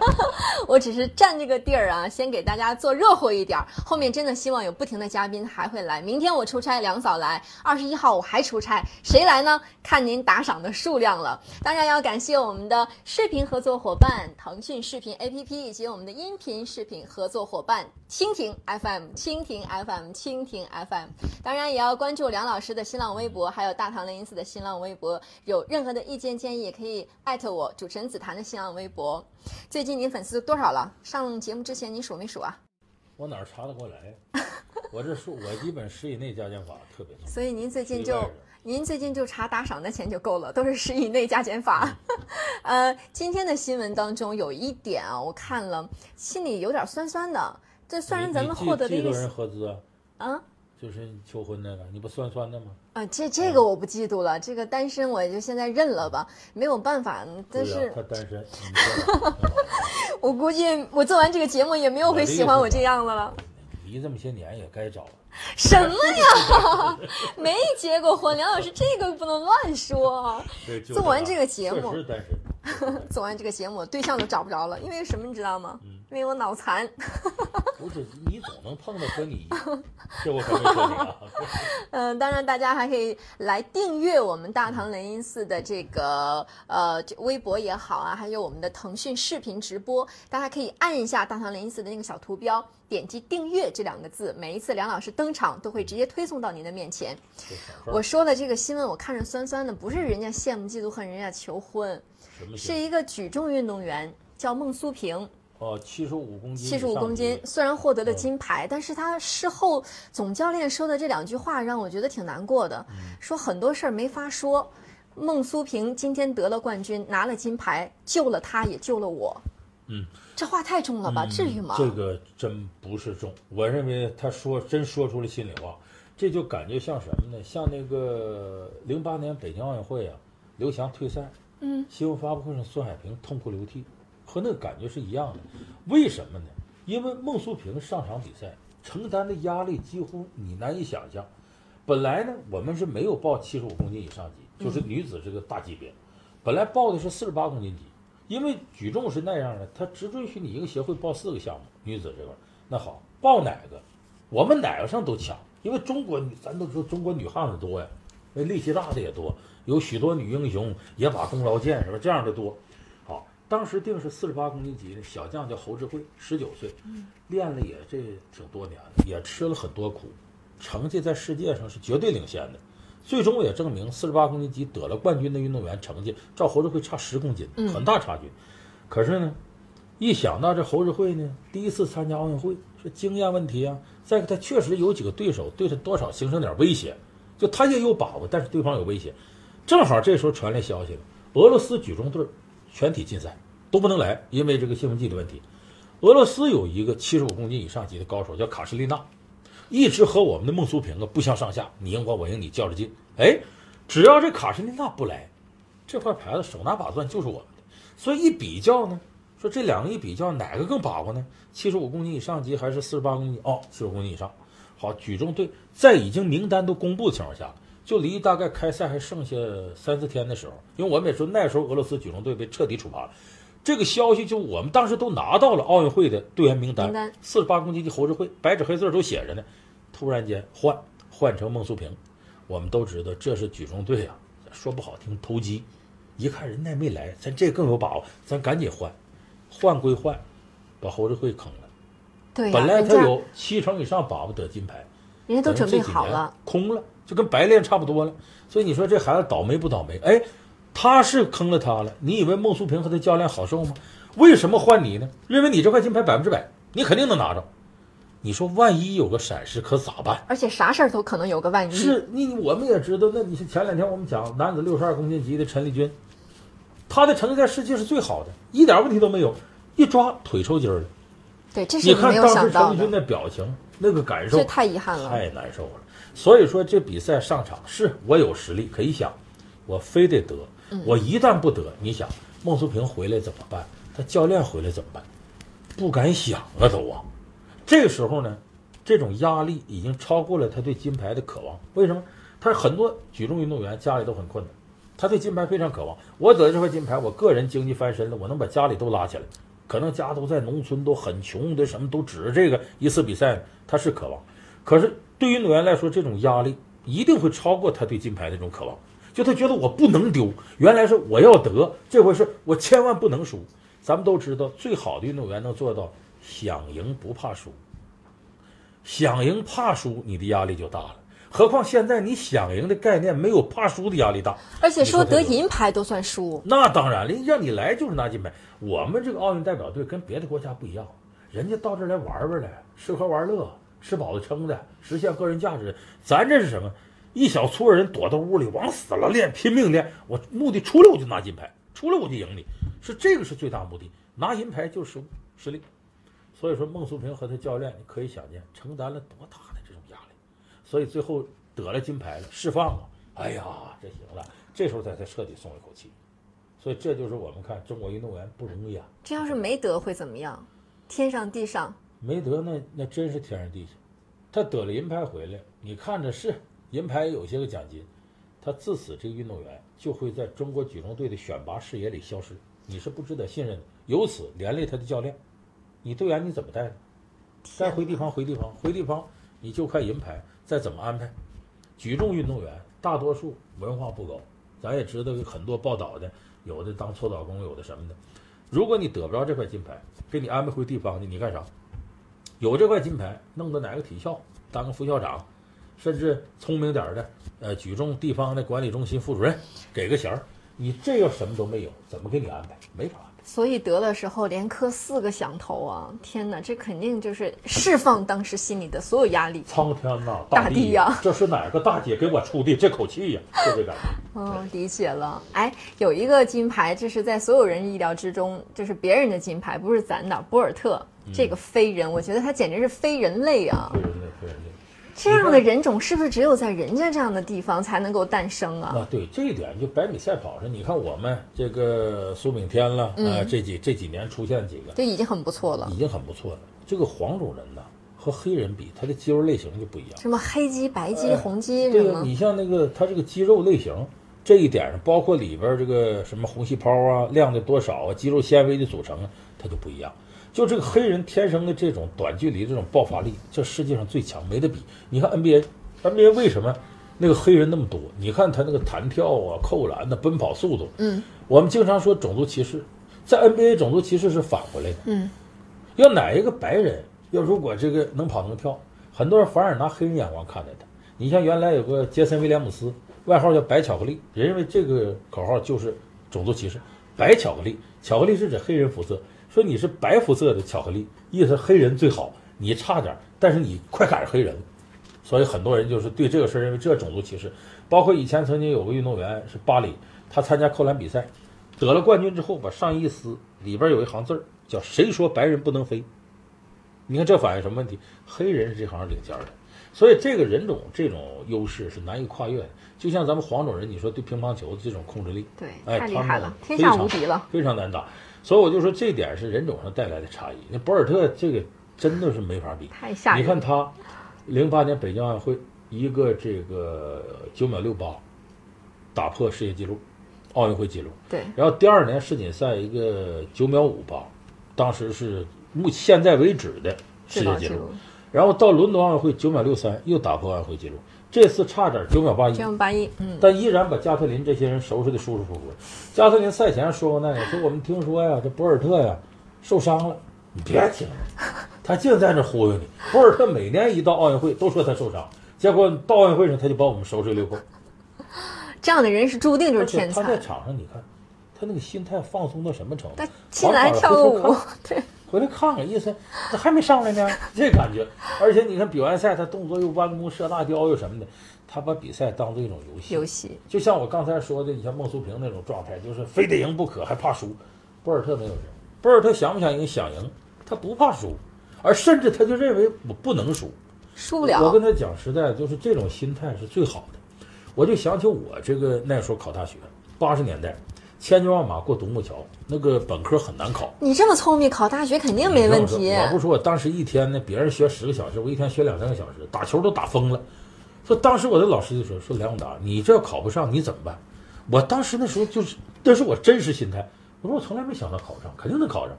*laughs* 我只是占这个地儿啊，先给大家做热乎一点儿。后面真的希望有不停的嘉宾还会来。明天我出差，梁嫂来；二十一号我还出差，谁来呢？看您打赏的数量了。当然要感谢我们的视频合作伙伴腾讯视频 APP 以及我们的音频视频合作伙伴蜻蜓 FM、蜻蜓 FM、蜻蜓 FM。当然也要关注梁老师的新浪微博，还有大唐零零四的新浪微博。有任何的意见建议，也可以艾特我主持人紫檀的新浪微博。最近您粉丝多少了？上节目之前您数没数啊？我哪儿查得过来？我这数我基本十以内加减法特别多。*laughs* 所以您最近就您最近就查打赏的钱就够了，都是十以内加减法。*laughs* 呃，今天的新闻当中有一点啊，我看了心里有点酸酸的。这虽然咱们获得的一记多人合资啊，啊就是求婚那个，你不酸酸的吗？啊，这这个我不嫉妒了，这个单身我就现在认了吧，没有办法。但是他单身，*laughs* 我估计我做完这个节目也没有会喜欢我这样的了。离这么些年也该找了。什么呀？*laughs* 没结过婚，梁老师这个不能乱说。做完这这个节目。*laughs* 做完这个节目，对象都找不着了，因为什么你知道吗？嗯因为我脑残。*laughs* 不是你总能碰到和你，这我可没说你啊。*laughs* 嗯，当然大家还可以来订阅我们大唐雷音寺的这个呃这微博也好啊，还有我们的腾讯视频直播，大家可以按一下大唐雷音寺的那个小图标，点击订阅这两个字，每一次梁老师登场都会直接推送到您的面前。我说的这个新闻，我看着酸酸的，不是人家羡慕嫉妒恨人家求婚，是一个举重运动员叫孟苏萍。哦，七十五公斤，七十五公斤，，虽然获得了金牌，但是他事后总教练说的这两句话让我觉得挺难过的，说很多事儿没法说。孟苏平今天得了冠军，拿了金牌，救了他，也救了我。嗯，这话太重了吧？至于吗？这个真不是重，我认为他说真说出了心里话，这就感觉像什么呢？像那个零八年北京奥运会啊，刘翔退赛，嗯，新闻发布会上孙海平痛哭流涕，和那个感觉是一样的。为什么呢？因为孟苏萍上场比赛承担的压力几乎你难以想象。本来呢，我们是没有报七十五公斤以上级，就是女子这个大级别，本来报的是四十八公斤级，因为举重是那样的，它只准许你一个协会报四个项目，女子这块儿。那好，报哪个？我们哪个上都强，因为中国女，咱都说中国女汉子多呀，那力气大的也多，有许多女英雄也把功劳建是吧？这样的多。好，当时定是四十八公斤级的小将叫侯志慧，十九岁，练了也这挺多年了，也吃了很多苦，成绩在世界上是绝对领先的。最终也证明，四十八公斤级得了冠军的运动员成绩，照侯志慧差十公斤，很大差距。可是呢，一想到这侯志慧呢，第一次参加奥运会，是经验问题啊，再一个他确实有几个对手对他多少形成点威胁，就他也有把握，但是对方有威胁。正好这时候传来消息了，俄罗斯举重队全体禁赛，都不能来，因为这个兴奋剂的问题。俄罗斯有一个七十五公斤以上级的高手叫卡什利娜，一直和我们的孟苏平啊不相上下，你赢我，我赢你，较着劲。哎，只要这卡什利娜不来，这块牌子手拿把攥就是我们的。所以一比较呢，说这两个一比较，哪个更把握呢？七十五公斤以上级还是四十八公斤？哦，七十五公斤以上。好，举重队在已经名单都公布的情况下，就离大概开赛还剩下三四天的时候，因为我们也说那时候俄罗斯举重队被彻底处罚了。这个消息就我们当时都拿到了奥运会的队员名单，四十八公斤级侯志慧，白纸黑字都写着呢。突然间换换成孟素平，我们都知道这是举重队啊，说不好听投机。一看人家没来，咱这更有把握，咱赶紧换。换归换，把侯志慧坑了。对呀、本来他有七成以上把握得金牌，人家都准备好了，空了，就跟白练差不多了。所以你说这孩子倒霉不倒霉？哎，他是坑了他了。你以为孟素平和他教练好受吗？为什么换你呢？认为你这块金牌百分之百，你肯定能拿着。你说万一有个闪失，可咋办？而且啥事儿都可能有个万一。是你我们也知道，那你是前两天我们讲男子六十二公斤级的陈立军，他的成绩在世界是最好的，一点问题都没有，一抓腿抽筋儿了。对，这是你看当时陈立军的，的表情，那个感受这太遗憾了。太难受了。所以说这比赛上场是我有实力，可以想，我非得得，嗯我一旦不得，你想孟苏平回来怎么办？他教练回来怎么办？不敢想啊，都啊。这个时候呢，这种压力已经超过了他对金牌的渴望。为什么？他很多举重运动员家里都很困难，他对金牌非常渴望。我得了这块金牌，我个人经济翻身了，我能把家里都拉起来。可能家都在农村，都很穷的，什么都指着这个一次比赛呢，他是渴望。可是对运动员来说，这种压力一定会超过他对金牌的这种渴望。就他觉得我不能丢，原来是我要得，这回是我千万不能输。咱们都知道，最好的运动员能做到想赢不怕输。想赢怕输，你的压力就大了。何况现在你想赢的概念没有怕输的压力大。而且说得银牌都算输，那当然了，让你来就是拿金牌。我们这个奥运代表队跟别的国家不一样，人家到这儿来玩玩来，吃喝玩乐，吃饱了撑的，实现个人价值。咱这是什么？一小撮人躲到屋里，往死了练，拼命练。我目的出来我就拿金牌，出来我就赢你，是这个是最大目的。拿银牌就是失利。所以说，孟苏平和他教练，你可以想见承担了多大的这种压力。所以最后得了金牌了，释放了。哎呀，这行了，这时候才才彻底松了一口气。所以这就是我们看中国运动员不容易啊，这要是没得会怎么样？天上地上，没得那那真是天上地下。他得了银牌回来，你看着是银牌有些个奖金，他自此这个运动员就会在中国举重队的选拔视野里消失，你是不值得信任的。由此连累他的教练，你队员你怎么带呢？该回地方回地方，回地方你就看银牌，再怎么安排。举重运动员大多数文化不高，咱也知道有很多报道的，有的当搓澡工，有的什么的。如果你得不着这块金牌，给你安排回地方去，你干啥？有这块金牌，弄到哪个体校当个副校长，甚至聪明点的，呃，举重地方的管理中心副主任，给个衔儿。你这要什么都没有，怎么给你安排？没法。所以得的时候连磕四个响头啊！天哪，这肯定就是释放当时心里的所有压力。苍天呐，大地地呀这是哪个大姐给我出的这口气呀？*laughs* 就这感觉。嗯，*laughs* 理解了。哎，有一个金牌，这是在所有人意料之中，就是别人的金牌，不是咱的。博尔特这个飞人，我觉得他简直是非人类啊！非人类，非人类。这样的人种是不是只有在人家这样的地方才能够诞生啊？啊，对这一点，就百米赛跑上，你看我们这个苏炳添了，呃，这几这几年出现几个，这已经很不错了已。经很不错了。这个黄种人呢，和黑人比，他的肌肉类型就不一样。什么黑肌、白肌、哎红肌对呀，什么？你像那个他这个肌肉类型这一点上，包括里边这个什么红细胞啊、量的多少啊、肌肉纤维的组成啊，它就不一样。就这个黑人天生的这种短距离这种爆发力，这世界上最强，没得比。你看 NBA，NBA 为什么那个黑人那么多？你看他那个弹跳啊、扣篮的、奔跑速度，嗯，我们经常说种族歧视，在 NBA 种族歧视是反回来的。嗯，要哪一个白人要如果这个能跑能跳，很多人反而拿黑人眼光看待他。你像原来有个杰森威廉姆斯，外号叫白巧克力，人认为这个口号就是种族歧视。白巧克力，巧克力是指黑人肤色，说你是白肤色的巧克力，意思黑人最好，你差点，但是你快赶上黑人了。所以很多人就是对这个事儿认为这种族歧视。包括以前曾经有个运动员是巴黎，他参加扣篮比赛，得了冠军之后把上衣一撕，里边有一行字儿叫“谁说白人不能飞”。你看这反映什么问题？黑人是这行领尖的，所以这个人种这种优势是难以跨越的。就像咱们黄种人，你说对乒乓球的这种控制力，对，哎，太厉害了，他们天下无敌了。非常难打。所以我就说这点是人种上带来的差异。那博尔特这个真的是没法比，太吓人。你看他，零八年北京奥运会一个这个九秒六八，打破世界纪录，奥运会纪录。对，然后第二年世锦赛一个九秒五八，当时是目现在为止的世界纪录。然后到伦敦奥运会九秒六三又打破奥运会纪录，这次差点九秒八一，九秒八一，嗯，但依然把加特林这些人收拾的舒舒服服。加特林赛前说过那个，说我们听说呀，这博尔特呀受伤了，你别听了，*laughs* 他净在那忽悠你。博尔特每年一到奥运会都说他受伤，结果到奥运会上他就把我们收拾溜够。这样的人是注定就是天才。他在场上你看，他那个心态放松到什么程度？他进来跳个舞，对。回来看看，意思咋还没上来呢，这感觉。而且你看比完赛，他动作又弯弓射大雕又什么的，他把比赛当做一种游戏。游戏就像我刚才说的，你像孟苏平那种状态，就是非得赢不可，还怕输。博尔特没有赢，博尔特想不想赢？想赢，他不怕输，而甚至他就认为我不能输，输不了。我跟他讲，实在就是这种心态是最好的。我就想起我这个那时候考大学，八十年代。千军万马过独木桥，那个本科很难考。你这么聪明，考大学肯定没问题。我不说，我当时一天呢，别人学十个小时，我一天学两三个小时，打球都打疯了。说当时我的老师就说：“说梁永达，你这要考不上，你怎么办？”我当时那时候就是，那是我真实心态。我说我从来没想到考上，肯定能考上。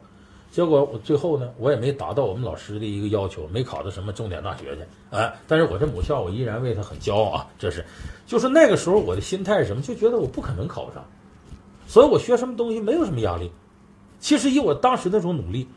结果我最后呢，我也没达到我们老师的一个要求，没考到什么重点大学去。哎，但是我这母校，我依然为他很骄傲啊。这是，就是那个时候我的心态是什么？就觉得我不可能考上。所以我学什么东西没有什么压力，其实以我当时那种努力，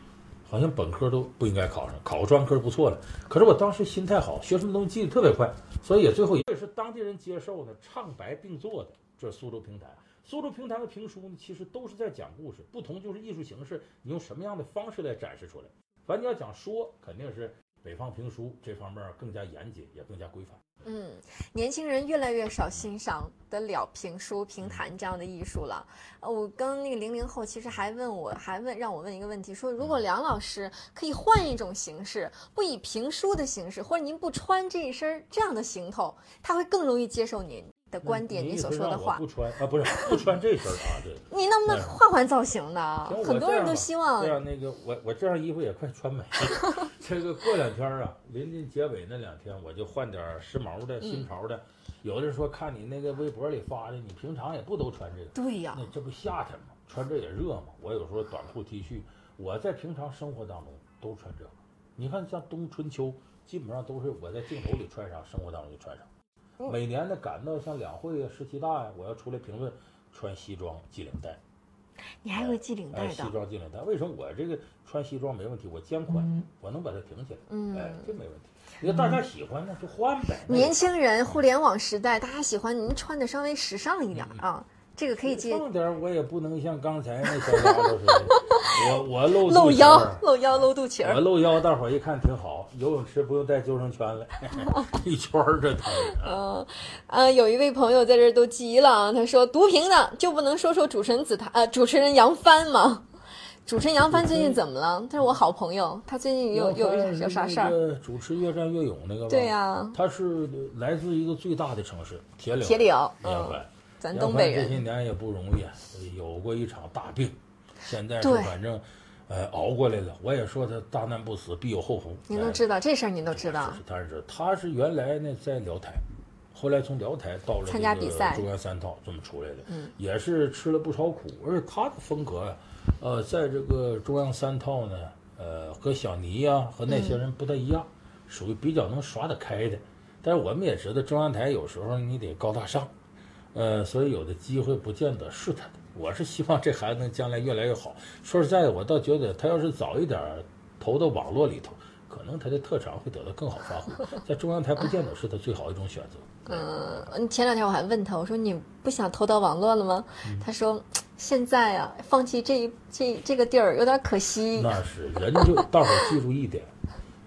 好像本科都不应该考上，考个专科不错了。可是我当时心态好，学什么东西记得特别快，所以也最后也是当地人接受的唱白并作的。这是苏州评弹，苏州评弹和评书呢，其实都是在讲故事，不同就是艺术形式，你用什么样的方式来展示出来。反正你要讲说，肯定是北方评书这方面更加严谨，也更加规范。嗯，年轻人越来越少欣赏得了评书、评弹这样的艺术了。呃，我跟那个零零后其实还问我，还问让我问一个问题，说如果梁老师可以换一种形式，不以评书的形式，或者您不穿这一身这样的行头，他会更容易接受您。的观点，你所说的话不穿啊，不是不穿这身啊，对你能不能换换造型呢？很多人都希望这样。那个我我这样衣服也快穿没了。*laughs* 这个过两天啊，临近结尾那两天，我就换点时髦的新潮的。有的人说看你那个微博里发的，你平常也不都穿这个？对呀，那这不夏天吗？穿这也热吗？我有时候短裤 T 恤，我在平常生活当中都穿这个。你看像冬春秋，基本上都是我在镜头里穿啥，生活当中就穿啥。每年呢，赶到像两会啊、十七大呀，我要出来评论，穿西装系领带。你还会系领带的？西装系领带，为什么我这个穿西装没问题？我肩宽，我能把它挺起来。嗯，哎，这没问题。因为大家喜欢呢，就换呗。年轻人，互联网时代，大家喜欢您穿的稍微时尚一点啊。这个可以接。胖点我也不能像刚才那小丫头似的，*laughs* 我我露露腰，露腰露肚脐儿我露腰，大伙儿一看挺好。游泳池不用带救生圈了，*laughs* 一圈儿这疼。嗯，呃，有一位朋友在这都急了啊，他说：“毒评的就不能说说主持人紫檀呃主持人杨帆吗？主持人杨帆最近怎么了？他是我好朋友，他最近有有有啥事儿？主持越战越勇那个对呀，他是来自一个最大的城市铁岭。铁岭，杨帆。咱东北人这些年也不容易，有过一场大病，现在是反正，呃，熬过来了。我也说他大难不死，必有后福。您都知道这事儿，您都知道。但是他是原来呢在辽台，后来从辽台到了参加比赛，中央三套这么出来的，嗯，也是吃了不少苦。而且他的风格呀，呃，在这个中央三套呢，呃，和小尼呀和那些人不太一样，属于比较能耍得开的。但是我们也知道，中央台有时候你得高大上。呃，所以有的机会不见得是他的，我是希望这孩子能将来越来越好。说实在的，我倒觉得他要是早一点投到网络里头，可能他的特长会得到更好发挥。*laughs* 在中央台不见得是他最好一种选择。嗯，前两天我还问他，我说你不想投到网络了吗？他说现在啊，放弃这一这这个地儿有点可惜。那是人就大伙记住一点，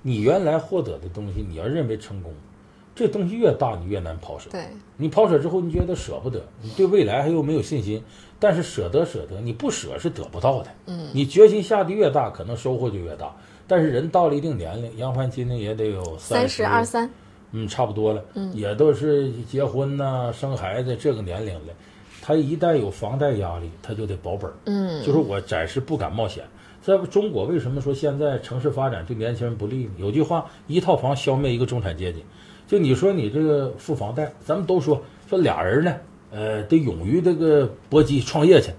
你原来获得的东西，你要认为成功，这东西越大，你越难抛舍。对，你抛舍之后，你觉得舍不得，你对未来还又没有信心。但是舍得舍得，你不舍是得不到的。嗯，你决心下的越大，可能收获就越大。但是人到了一定年龄，杨帆今年也得有三十二三。嗯，差不多了，嗯，也都是结婚呐、生孩子这个年龄了，他一旦有房贷压力，他就得保本儿，嗯，就是我暂时不敢冒险。在中国，为什么说现在城市发展对年轻人不利呢？有句话，一套房消灭一个中产阶级。就你说你这个付房贷，咱们都说说俩人呢，呃，得勇于这个搏击创业去。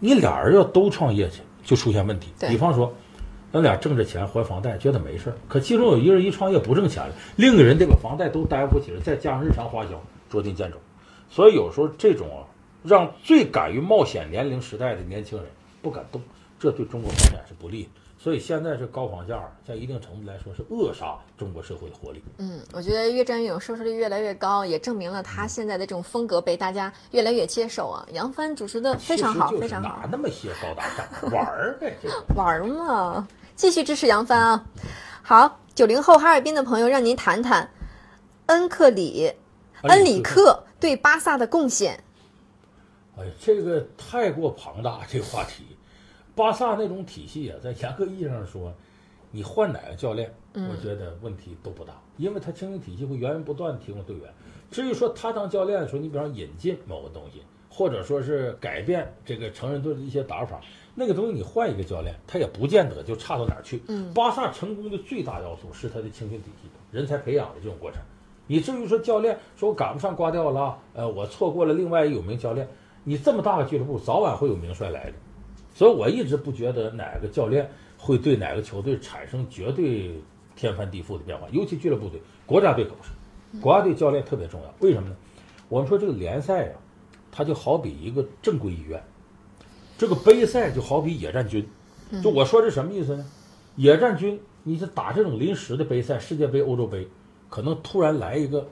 你俩人要都创业去，就出现问题。比方说。咱俩挣着钱还房贷，觉得没事儿。可其中有一个人一创业不挣钱了，另一个人得把房贷都担负起来，再加上日常花销，捉襟见肘。所以有时候这种啊，让最敢于冒险年龄时代的年轻人不敢动，这对中国发展是不利的。所以现在这高房价，在一定程度来说是扼杀中国社会的活力。嗯，我觉得越战越勇收视率越来越高，也证明了他现在的这种风格被大家越来越接受啊。杨帆主持的非常好，非常好。哪那么些高大上？玩儿呗，*laughs* 玩儿嘛。继续支持杨帆啊！好，九零后哈尔滨的朋友，让您谈谈恩克里、恩里克对巴萨的贡献。哎，这个太过庞大，这个话题。巴萨那种体系啊，在严格意义上说，你换哪个教练，我觉得问题都不大，因为他青训体系会源源不断提供队员。至于说他当教练的时候，你比方引进某个东西，或者说是改变这个成人队的一些打法。那个东西你换一个教练，他也不见得就差到哪儿去。嗯，巴萨成功的最大要素是他的青训体系、人才培养的这种过程。你至于说教练说我赶不上瓜迪奥拉，呃，我错过了另外一名教练，你这么大个俱乐部，早晚会有名帅来的。所以我一直不觉得哪个教练会对哪个球队产生绝对天翻地覆的变化，尤其俱乐部队、国家队可不是。国家队教练特别重要，为什么呢？我们说这个联赛呀，它就好比一个正规医院。这个杯赛就好比野战军，就我说这什么意思呢？野战军，你是打这种临时的杯赛，世界杯、欧洲杯，可能突然来一个，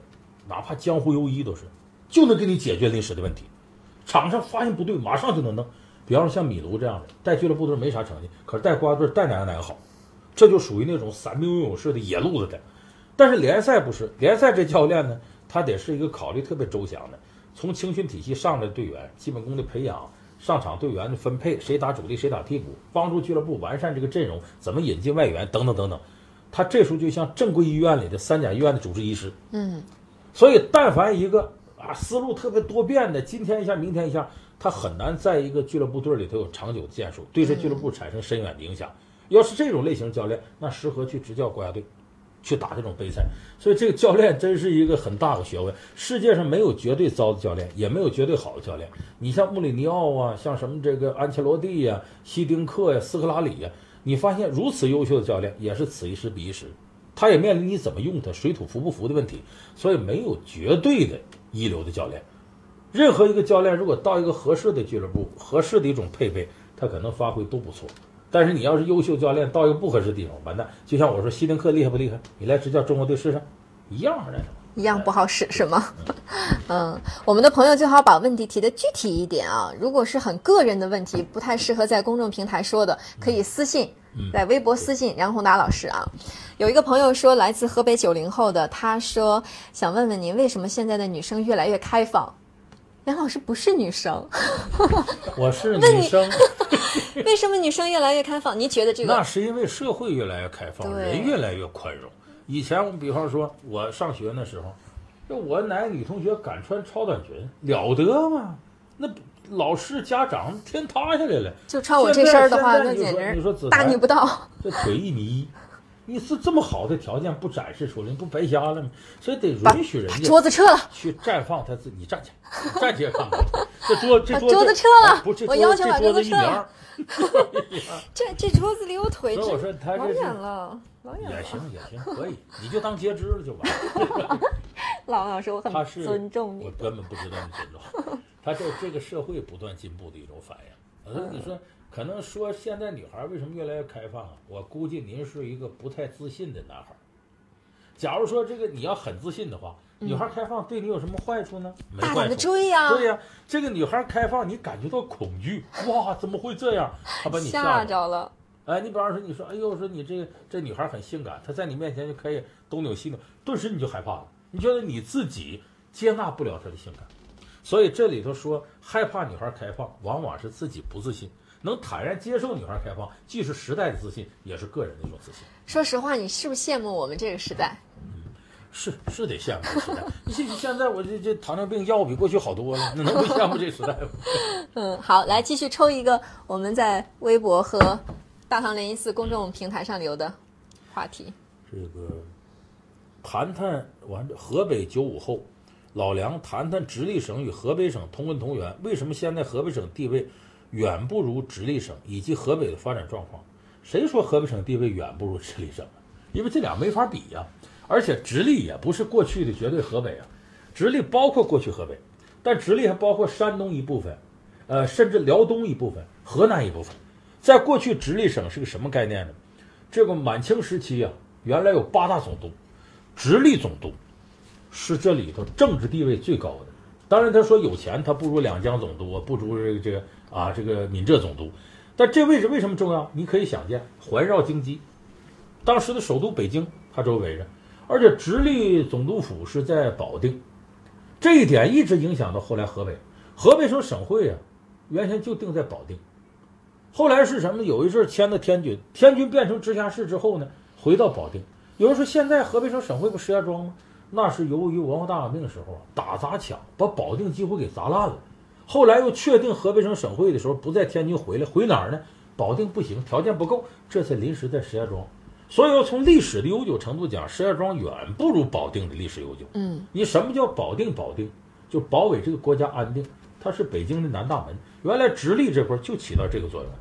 哪怕江湖游医都是，就能给你解决临时的问题。场上发现不对，马上就能弄。比方说像米卢这样的，带俱乐部队没啥成绩，可是带国家队带哪个哪个好，这就属于那种散兵游勇式的野路子的。但是联赛不是，联赛这教练呢，他得是一个考虑特别周详的，从青训体系上来的队员，基本功的培养。上场队员的分配，谁打主力，谁打替补，帮助俱乐部完善这个阵容，怎么引进外援，等等等等。他这时候就像正规医院里的三甲医院的主治医师。嗯，所以但凡一个啊思路特别多变的，今天一下，明天一下，他很难在一个俱乐部队里头有长久的建树，对这俱乐部产生深远的影响。要是这种类型教练，那适合去执教国家队。去打这种杯赛，所以这个教练真是一个很大的学问。世界上没有绝对糟的教练，也没有绝对好的教练。你像穆里尼奥啊，像什么这个安切洛蒂呀、希丁克呀、斯科拉里呀，你发现如此优秀的教练，也是此一时彼一时，他也面临你怎么用他、水土服不服的问题。所以没有绝对的一流的教练。任何一个教练如果到一个合适的俱乐部、合适的一种配备，他可能发挥都不错。但是你要是优秀教练到一个不合适的地方，完蛋。就像我说，希丁克厉害不厉害？你来执教中国队试试，一样的，一样不好使是吗？*laughs* 嗯，我们的朋友最好把问题提的具体一点啊。如果是很个人的问题，不太适合在公众平台说的，可以私信，在微博私信梁宏达老师啊。有一个朋友说，来自河北九零后的，他说想问问您，为什么现在的女生越来越开放？梁老师不是女生，*laughs* 我是 *laughs* 女生。为什么女生越来越开放？您觉得这个？那是因为社会越来越开放，人越来越宽容。以前我们比方说，我上学那时候，就我哪个女同学敢穿超短裙，了得吗？那老师家长天塌下来了。就穿我这身的话，那简直大逆不道。这腿一米一。你是这么好的条件不展示出来，你不白瞎了吗？所以得允许人家桌子撤了，去绽放他自己。你站起来，站起来看看。这桌这桌子撤了，不是我要求把桌子撤了。*laughs* 这这桌子离我腿所以我说他老远了，老远也行也行，可以，你就当截肢了就完了。*laughs* 老王老师，我很尊重你，我根本不知道你尊重。他这这个社会不断进步的一种反应。呃，你说可能说现在女孩为什么越来越开放啊？我估计您是一个不太自信的男孩。假如说这个你要很自信的话，女孩开放对你有什么坏处呢？没大胆的坏处。追呀、对呀、这个女孩开放，你感觉到恐惧，哇，怎么会这样？她把你吓。着了。哎，你比方说，你说，哎呦，说你这个这女孩很性感，她在你面前就可以东扭西扭，顿时你就害怕了，你觉得你自己接纳不了她的性感，所以这里头说害怕女孩开放，往往是自己不自信。能坦然接受女孩开放，既是时代的自信，也是个人的一种自信。说实话，你是不是羡慕我们这个时代？嗯是是得羡慕这时代。现现在我这这糖尿病药比过去好多了，那能不羡慕这时代吗？*laughs* 嗯，好，来继续抽一个我们在微博和大唐联谊寺公众平台上留的话题。这个谈谈完河北九五后，老梁谈谈直隶省与河北省同根同源，为什么现在河北省地位远不如直隶省，以及河北的发展状况？谁说河北省地位远不如直隶省？因为这俩没法比呀、而且直隶也不是过去的绝对河北啊，直隶包括过去河北，但直隶还包括山东一部分，呃，甚至辽东一部分、河南一部分。在过去，直隶省是个什么概念呢？这个满清时期啊，原来有八大总督，直隶总督是这里头政治地位最高的。当然，他说有钱，他不如两江总督，不如这个这个啊这个闽浙总督。但这位置为什么重要？你可以想见，环绕京畿，当时的首都北京，它周围着，而且直隶总督府是在保定，这一点一直影响到后来河北。河北省省会啊，原先就定在保定。后来是什么呢？有一阵迁到天津，天津变成直辖市之后呢，回到保定。有人说，现在河北省省会不石家庄吗？那是由于文化大革命的时候啊，打砸抢把保定几乎给砸烂了。后来又确定河北省省会的时候，不在天津回来，回哪儿呢？保定不行，条件不够，这才临时在石家庄。所以要从历史的悠久程度讲，石家庄远不如保定的历史悠久。嗯，你什么叫保定？保定就保卫这个国家安定，它是北京的南大门。原来直隶这块儿就起到这个作用，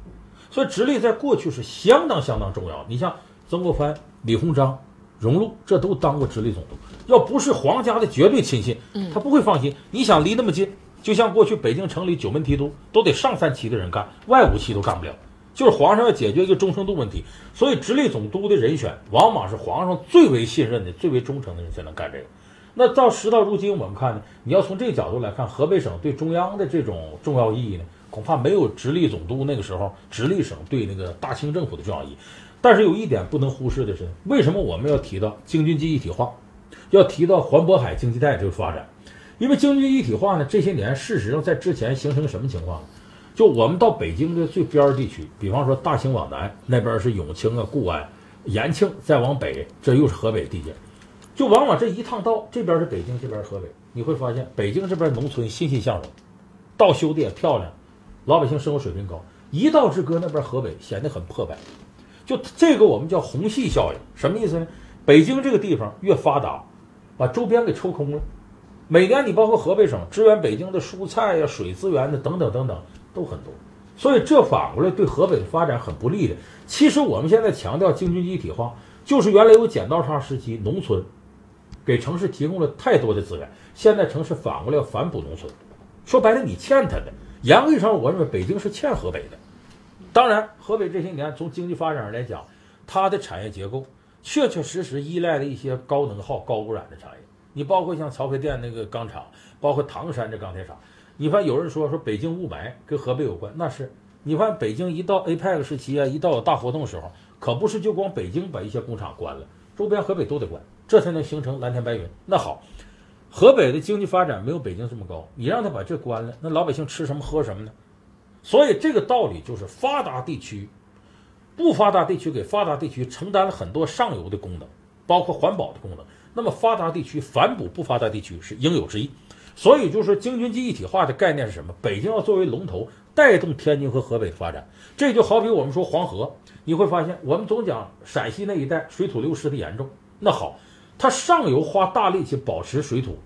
所以直隶在过去是相当相当重要。你像曾国藩、李鸿章、荣禄，这都当过直隶总督。要不是皇家的绝对亲信，他不会放心。你想离那么近，就像过去北京城里九门提督都得上三旗的人干，外五旗都干不了。就是皇上要解决一个忠诚度问题，所以直隶总督的人选往往是皇上最为信任的、最为忠诚的人才能干这个。那到时到如今，我们看呢，你要从这个角度来看，河北省对中央的这种重要意义呢，恐怕没有直隶总督那个时候直隶省对那个大清政府的重要意义。但是有一点不能忽视的是，为什么我们要提到京津冀一体化，要提到环渤海经济带这个发展？因为京津一体化呢，这些年事实上在之前形成什么情况？就我们到北京的最边儿地区，比方说大兴往南那边是永清啊、固安、延庆，再往北这又是河北地界，就往往这一趟道，这边是北京，这边是河北，你会发现北京这边农村欣欣向荣，道修的也漂亮，老百姓生活水平高。一道之隔，那边河北显得很破败，就这个我们叫虹系效应，什么意思呢？北京这个地方越发达，把周边给抽空了。每年你包括河北省支援北京的蔬菜呀、水资源的等等等等都很多，所以这反过来对河北的发展很不利的。其实我们现在强调京津冀一体化，就是原来有剪刀差时期，农村给城市提供了太多的资源，现在城市反过来要反哺农村。说白了，你欠他的。严格意义上，我认为北京是欠河北的。当然，河北这些年从经济发展上来讲，它的产业结构确确实实依赖了一些高能耗、高污染的产业。你包括像曹妃甸那个钢厂，包括唐山这钢铁厂，你发现有人说说北京雾霾跟河北有关，那是你发现北京一到 APEC 时期啊，一到有大活动时候，可不是就光北京把一些工厂关了，周边河北都得关，这才能形成蓝天白云。那好，河北的经济发展没有北京这么高，你让他把这关了，那老百姓吃什么喝什么呢？所以这个道理就是发达地区，不发达地区给发达地区承担了很多上游的功能，包括环保的功能。那么发达地区反哺不发达地区是应有之义。所以就是京津冀一体化的概念是什么？北京要作为龙头，带动天津和河北的发展。这就好比我们说黄河，你会发现我们总讲陕西那一带水土流失的严重。那好，它上游花大力气保持水土，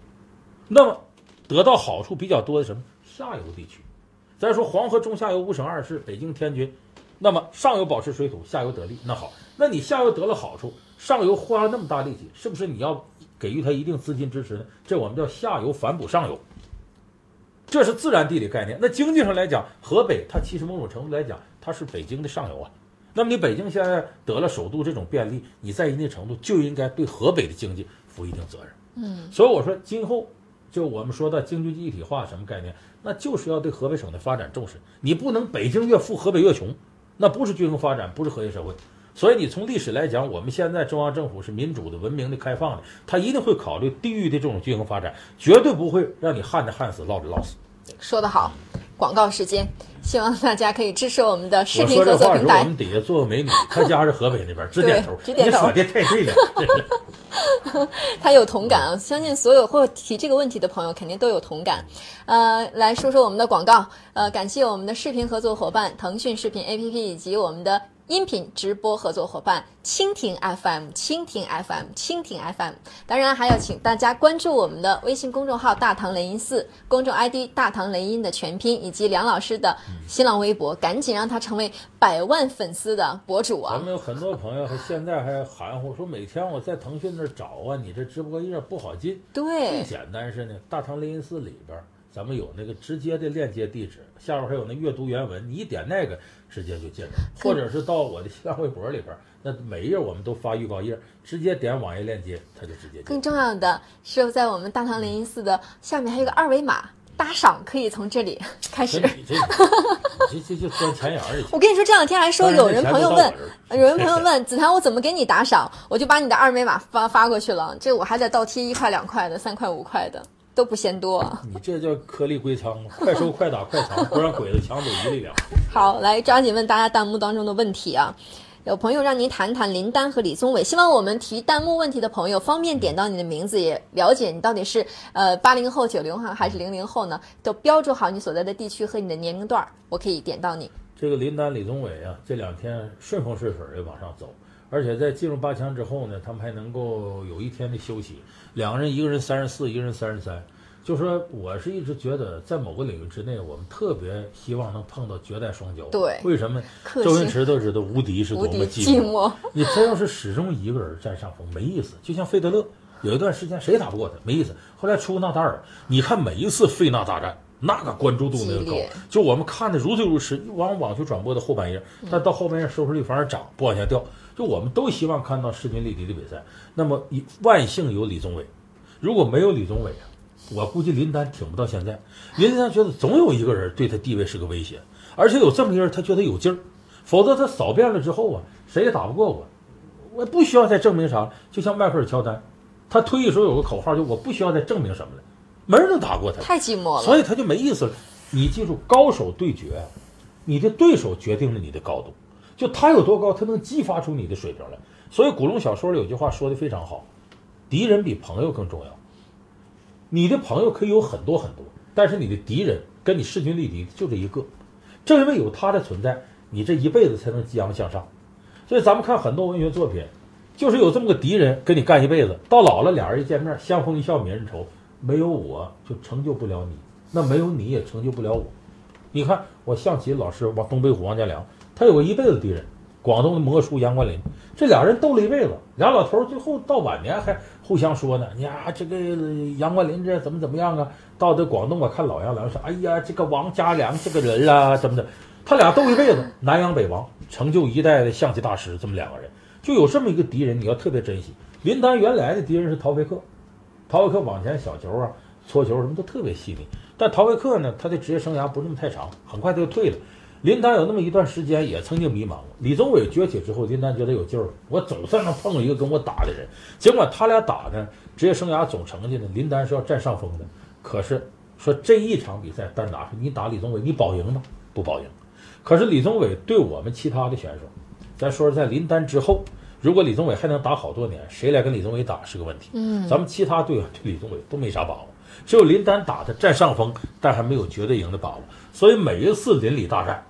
那么得到好处比较多的什么？下游地区。咱说黄河中下游五省二市，北京、天津，那么上游保持水土，下游得利。那好，那你下游得了好处，上游花了那么大力气，是不是你要给予它一定资金支持呢？这我们叫下游反哺上游。这是自然地理概念。那经济上来讲，河北它其实某种程度来讲，它是北京的上游啊。那么你北京现在得了首都这种便利，你在一定程度就应该对河北的经济负一定责任。嗯，所以我说今后就我们说的京津冀一体化什么概念，那就是要对河北省的发展重视。你不能北京越富，河北越穷，那不是均衡发展，不是和谐社会。所以你从历史来讲，我们现在中央政府是民主的、文明的、开放的，他一定会考虑地域的这种均衡发展，绝对不会让你旱的旱死、涝的涝死。说得好。广告时间，希望大家可以支持我们的视频我说这话合作平台。是我们底下坐个美女，她家是河北那边，*laughs* 直点头，对直点头你说的太对了。*laughs* 他有同感啊！相信所有或提这个问题的朋友肯定都有同感。呃，来说说我们的广告。呃，感谢我们的视频合作伙伴腾讯视频 APP 以及我们的音频直播合作伙伴蜻蜓 FM、蜻蜓 FM、蜻蜓 FM。当然，还要请大家关注我们的微信公众号“大唐雷音寺”，公众 ID“ 大唐雷音”的全拼，以及梁老师的新浪微博，赶紧让他成为百万粉丝的博主啊！咱们有很多朋友现在还含糊说，每天我在腾讯那儿找啊，你这直播页不好进。对最，简单是呢，大唐雷音寺里边儿咱们有那个直接的链接地址，下边还有那阅读原文，你一点那个直接就进了，或者是到我的新浪微博里边，那每一页我们都发预告页，直接点网页链接，它就直接进。更重要的是，在我们大唐灵音寺的下面还有个二维码，打赏可以从这里 *laughs* 开始这。你这就钻钱眼儿里去。我跟你说，这两天还说有人朋友问有人朋友问子涵，我怎么给你打赏？我就把你的二维码发发过去了，这我还得倒贴一块、两块的、三块、五块的，都不嫌多。你这叫颗粒归仓，快收快打快藏，不让鬼子抢走一粒粮。*laughs* 好，来抓紧问大家弹幕当中的问题啊！有朋友让您谈谈林丹和李宗伟，希望我们提弹幕问题的朋友方便点到你的名字，也了解你到底是呃八零后、九零后还是零零后呢？都标注好你所在的地区和你的年龄段儿，我可以点到你。这个林丹、李宗伟啊，这两天顺风顺水的往上走，而且在进入八强之后呢，他们还能够有一天的休息。两个人，一个人三十四，一个人三十三。就说我是一直觉得，在某个领域之内，我们特别希望能碰到绝代双骄。对为什么？克周星星驰都知道无敌是多么寂寞，*laughs* 你真要是始终一个人占上风，没意思。就像费德勒，有一段时间谁也打不过他，没意思。后来出纳达尔，你看每一次费纳大战，那个关注度那个高，就我们看的如醉如痴。往网球转播的后半夜，但到后半夜收视率反而涨，不往下掉。就我们都希望看到势均力敌的比赛。那么一万幸有李宗伟，如果没有李宗伟啊，我估计林丹挺不到现在。林丹觉得总有一个人对他地位是个威胁，而且有这么一个人，他觉得有劲儿，否则他扫遍了之后啊，谁也打不过我。我不需要再证明啥了。就像迈克尔乔丹，他退役时候有个口号，就我不需要再证明什么了，没人能打过他。太寂寞了。所以他就没意思了。你记住，高手对决，你的对手决定了你的高度。就他有多高，他能激发出你的水平来。所以古龙小说里有句话说的非常好：敌人比朋友更重要。你的朋友可以有很多很多，但是你的敌人跟你势均力敌就这一个。正因为有他的存在，你这一辈子才能激昂向上。所以咱们看很多文学作品，就是有这么个敌人跟你干一辈子，到老了俩人一见面，相逢一笑泯恩仇。没有我就成就不了你，那没有你也成就不了我。你看，我象棋老师王东北虎王家良，他有个一辈子敌人，广东的魔术杨冠霖，这俩人斗了一辈子，俩老头儿最后到晚年还互相说呢，呀，这个杨冠霖这怎么怎么样啊？到这广东我看老杨梁说，哎呀，这个王家良这个人啦、怎么的？他俩斗一辈子，南洋北王，成就一代的象棋大师，这么两个人，就有这么一个敌人，你要特别珍惜。林丹原来的敌人是陶菲克，陶菲克往前小球啊、搓球什么都特别细腻，但陶菲克呢，他的职业生涯不是那么太长，很快他就退了。林丹有那么一段时间也曾经迷茫过。李宗伟崛起之后，林丹觉得有劲儿了，我总算能碰到一个跟我打的人。尽管他俩打呢，职业生涯总成绩呢，林丹是要占上风的。可是说这一场比赛单打是你打李宗伟，你保赢吗？不保赢。可是李宗伟对我们其他的选手，咱说在林丹之后，如果李宗伟还能打好多年，谁来跟李宗伟打是个问题。嗯，咱们其他队友对李宗伟都没啥把握，只有林丹打的占上风，但还没有绝对赢的把握。所以每一次邻里大战，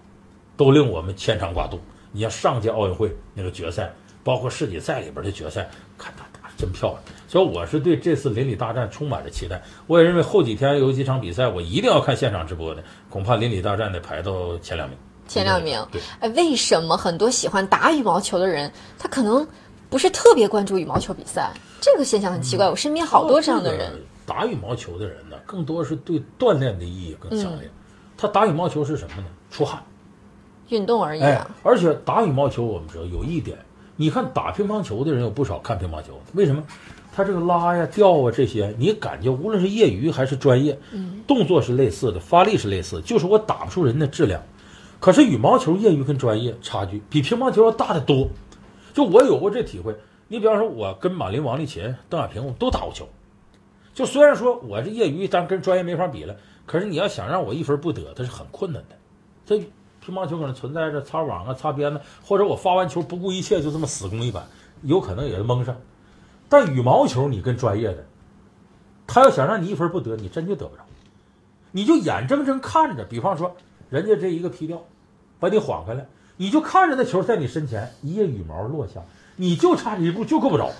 都令我们牵肠挂肚。你像上届奥运会那个决赛，包括世锦赛里边的决赛，看他打得真漂亮。所以我是对这次邻里大战充满着期待。我也认为后几天有几场比赛，我一定要看现场直播的，恐怕邻里大战得排到前两名。前两名对，哎，为什么很多喜欢打羽毛球的人，他可能不是特别关注羽毛球比赛？这个现象很奇怪，我身边好多这样的人。打羽毛球的人呢，更多是对锻炼的意义更强烈。他打羽毛球是什么呢？出汗。运动而已哎啊。，而且打羽毛球我们知道有一点，你看打乒乓球的人有不少看乒乓球的，为什么？他这个拉呀、吊啊这些，你感觉无论是业余还是专业，嗯，动作是类似的，发力是类似，就是我打不出人的质量。可是羽毛球业余跟专业差距比乒乓球要大得多。就我有过这体会，你比方说，我跟马林、王励勤、邓亚萍，我都打过球。就虽然说我是业余，但跟专业没法比了，可是你要想让我一分不得，它是很困难的。这乒乓球可能存在着擦网啊、擦边子，或者我发完球不顾一切就这么死攻一板，有可能也是蒙上。但羽毛球你跟专业的，他要想让你一分不得，你真就得不着，你就眼睁睁看着，比方说人家这一个劈掉，把你晃开来，你就看着那球在你身前一叶羽毛落下，你就差一步就够不着，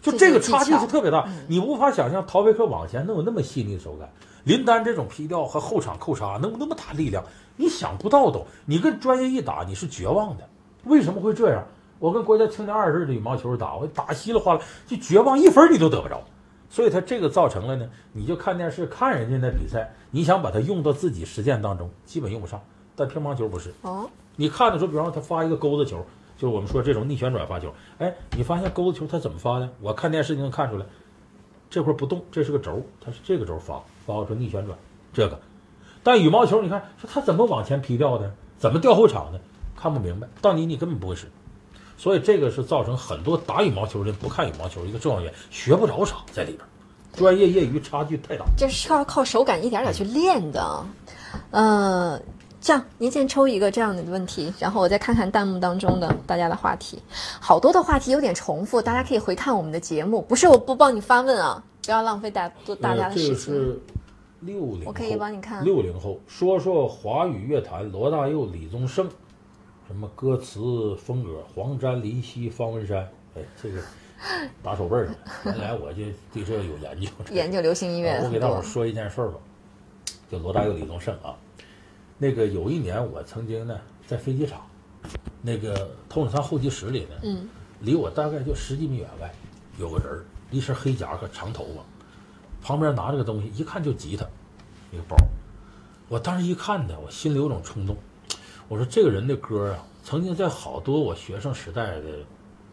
就这个差距是特别大，你无法想象陶维克往前能有那么细腻的手感，林丹这种劈掉和后场扣杀能有那么大力量，你想不到都，你跟专业一打你是绝望的，为什么会这样？我跟国家青年二十的羽毛球打，我打稀里哗啦，就绝望，一分你都得不着。所以他这个造成了呢，你就看电视看人家那比赛，你想把它用到自己实践当中，基本用不上。但乒乓球不是，哦，你看的时候，比方说他发一个钩子球，就是我们说这种逆旋转发球，哎，你发现钩子球他怎么发的？我看电视就能看出来，这块不动，这是个轴，它是这个轴发，发出逆旋转，这个。但羽毛球你看，说他怎么往前劈掉的，怎么掉后场的，看不明白。到你你根本不会使，所以这个是造成很多打羽毛球的人不看羽毛球一个重要原因，学不着啥在里边，专业业余差距太大。这是要靠手感一点点去练的。呃，这样您先抽一个这样的问题，然后我再看看弹幕当中的大家的话题。好多的话题有点重复，大家可以回看我们的节目。不是我不帮你发问啊，不要浪费大多大家的呃、这时间。个是六零后，我可以帮你看六零后说说华语乐坛，罗大佑、李宗盛，什么歌词风格，黄沾、林夕、方文山，哎，这个打手背了。*laughs* 原来我就对这个有研究。研究流行音乐啊我。给大伙儿说一件事儿吧，就罗大佑、李宗盛啊。那个有一年，我曾经呢在飞机场，那个头等舱候机室里呢，嗯，离我大概就十几米远外，有个人儿，一身黑夹克，长头发，旁边拿着个东西，一看就吉他，一个包。我当时一看呢，我心里有种冲动，我说这个人的歌啊，曾经在好多我学生时代的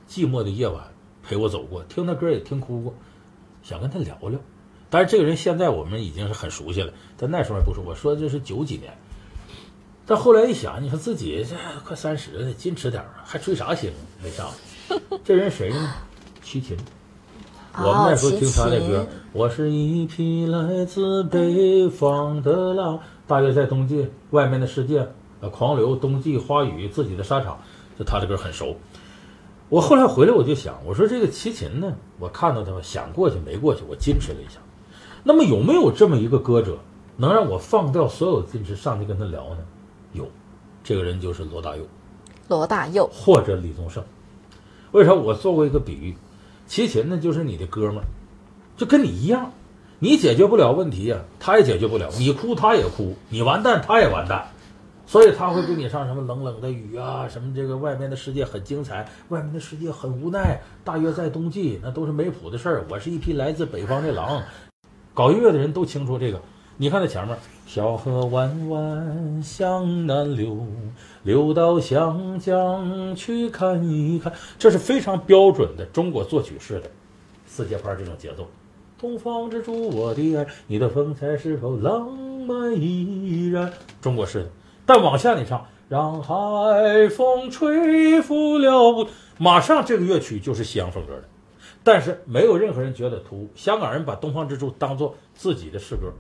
寂寞的夜晚陪我走过，听他歌也听哭过，想跟他聊聊。但是这个人现在我们已经是很熟悉了，但那时候还不熟。我说这是九几年，但后来一想，你说自己这快三十了，矜持点儿，还追啥星？没上。这人谁呢？齐秦。我们那时候听他的歌，我是一匹来自北方的狼，大约在冬季，外面的世界，呃，狂流，冬季花雨，自己的沙场，就他的歌很熟。我后来回来我就想，我说这个齐秦呢，我看到他想过去没过去，我矜持了一下。那么有没有这么一个歌者，能让我放掉所有矜持上去跟他聊呢？有，这个人就是罗大佑罗大佑，或者李宗盛。为啥？我做过一个比喻，齐秦呢就是你的哥们儿，就跟你一样，你解决不了问题呀、他也解决不了，你哭他也哭，你完蛋他也完蛋，所以他会给你上什么冷冷的雨啊，什么这个外面的世界很精彩，外面的世界很无奈，大约在冬季，那都是没谱的事儿。我是一匹来自北方的狼，搞音乐的人都清楚这个。你看那前面，小河弯弯向南流，流到湘江去看一看，这是非常标准的中国作曲式的四节拍这种节奏。东方之珠，我的爱，你的风采是否浪漫依然？中国式的。但往下你唱，让海风吹拂了不，马上这个乐曲就是西洋风格的。但是没有任何人觉得突兀，香港人把《东方之珠》当做自己的诗歌。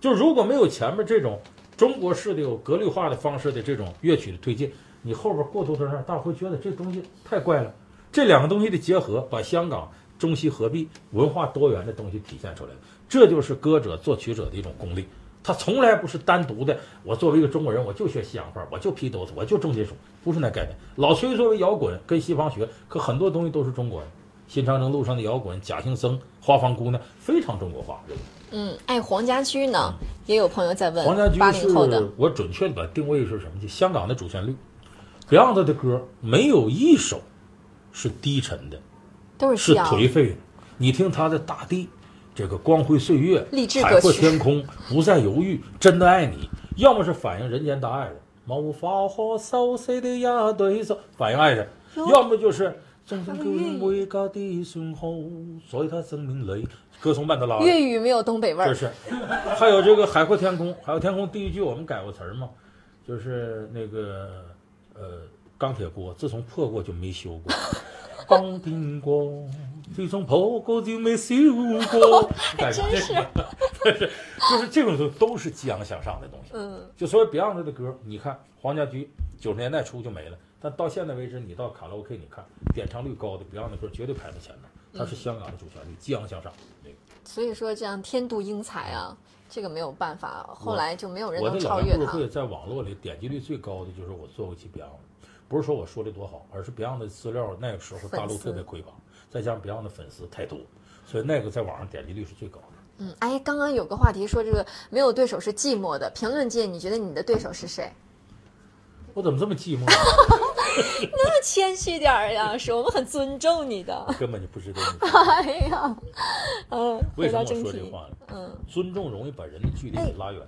就如果没有前面这种中国式的有格律化的方式的这种乐曲的推进，你后边过头灯上，大家会觉得这东西太怪了。这两个东西的结合，把香港中西合璧、文化多元的东西体现出来了。这就是歌者、作曲者的一种功力。他从来不是单独的，我作为一个中国人，我就学西洋范儿，我就披兜子，我就重金属，不是那概念。老崔作为摇滚跟西方学，可很多东西都是中国的。新长征路上的摇滚，贾行僧、花房姑娘，非常中国化。嗯，哎，黄家驹呢？也有朋友在问，黄家驹八零后的是，我准确的把定位是什么？就香港的主旋律。Beyond 的歌没有一首是低沉的，是都是西洋，颓废的。你听他的《大地》，这个光辉岁月、励志海阔天空、不再犹豫、真的爱你，要么是反映人间大爱的，无法和熟悉的也对手，反映爱的，要么就是所以他生命里歌颂曼德拉。粤语没有东北味儿，还有这个海阔天空，海阔天空第一句我们改过词儿嘛，就是那个呃钢铁锅，自从破过就没修过，*laughs* 钢铁锅自从破过就没修过，改真是，*laughs* 就是就是这种都都是激昂向上的东西。嗯，就所谓 Beyond 的歌，你看黄家驹九十年代初就没了，但到现在为止，你到卡拉 OK 你看点唱率高的 Beyond 的歌绝对排在前面，它是香港的主旋律，激昂向上。这个所以说这样天妒英才啊，这个没有办法，后来就没有人能超越他。梁故事会在网络里点击率最高的就是我做过一期 Beyond，不是说我说的多好，而是 Beyond 的资料那个时候大陆特别匮乏，再加上 Beyond 的粉丝太多，所以那个在网上点击率是最高的。嗯，哎，刚刚有个话题说这个没有对手是寂寞的，评论界你觉得你的对手是谁？我怎么这么寂寞？*laughs* *laughs* 那么谦虚点儿呀，是我们很尊重你的。根本就不知道你哎呀，嗯，回为什么我说这话呢？嗯，尊重容易把人的距离给拉远。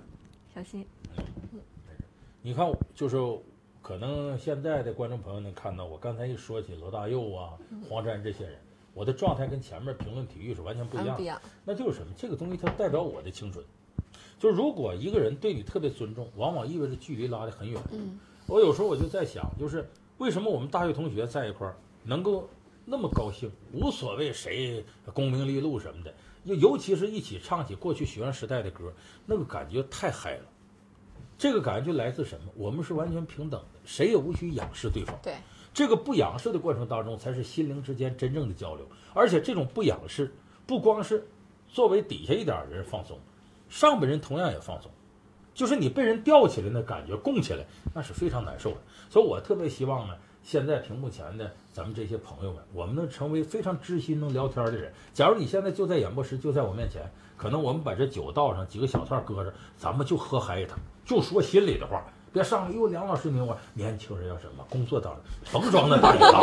小心，你看，就是可能现在的观众朋友能看到，我刚才一说起罗大佑啊、黄沾这些人，我的状态跟前面评论体育是完全不一样的。嗯不一样，那就是什么？这个东西它代表我的青春。就如果一个人对你特别尊重，往往意味着距离拉得很远。嗯，我有时候我就在想，就是为什么我们大学同学在一块儿能够那么高兴，无所谓谁功名利禄什么的，尤尤其是一起唱起过去学生时代的歌，那个感觉太嗨了。这个感觉就来自什么？我们是完全平等的，谁也无需仰视对方。对，这个不仰视的过程当中，才是心灵之间真正的交流。而且这种不仰视，不光是作为底下一点儿人放松，上边人同样也放松。就是你被人吊起来那感觉，供起来，那是非常难受的。所以我特别希望呢，现在屏幕前的咱们这些朋友们，我们能成为非常知心、能聊天的人。假如你现在就在演播室，就在我面前，可能我们把这酒倒上，几个小菜搁着，咱们就喝嗨一趟，就说心里的话。别上来，哟，梁老师您我年轻人要什么工作当然甭装那大姐大，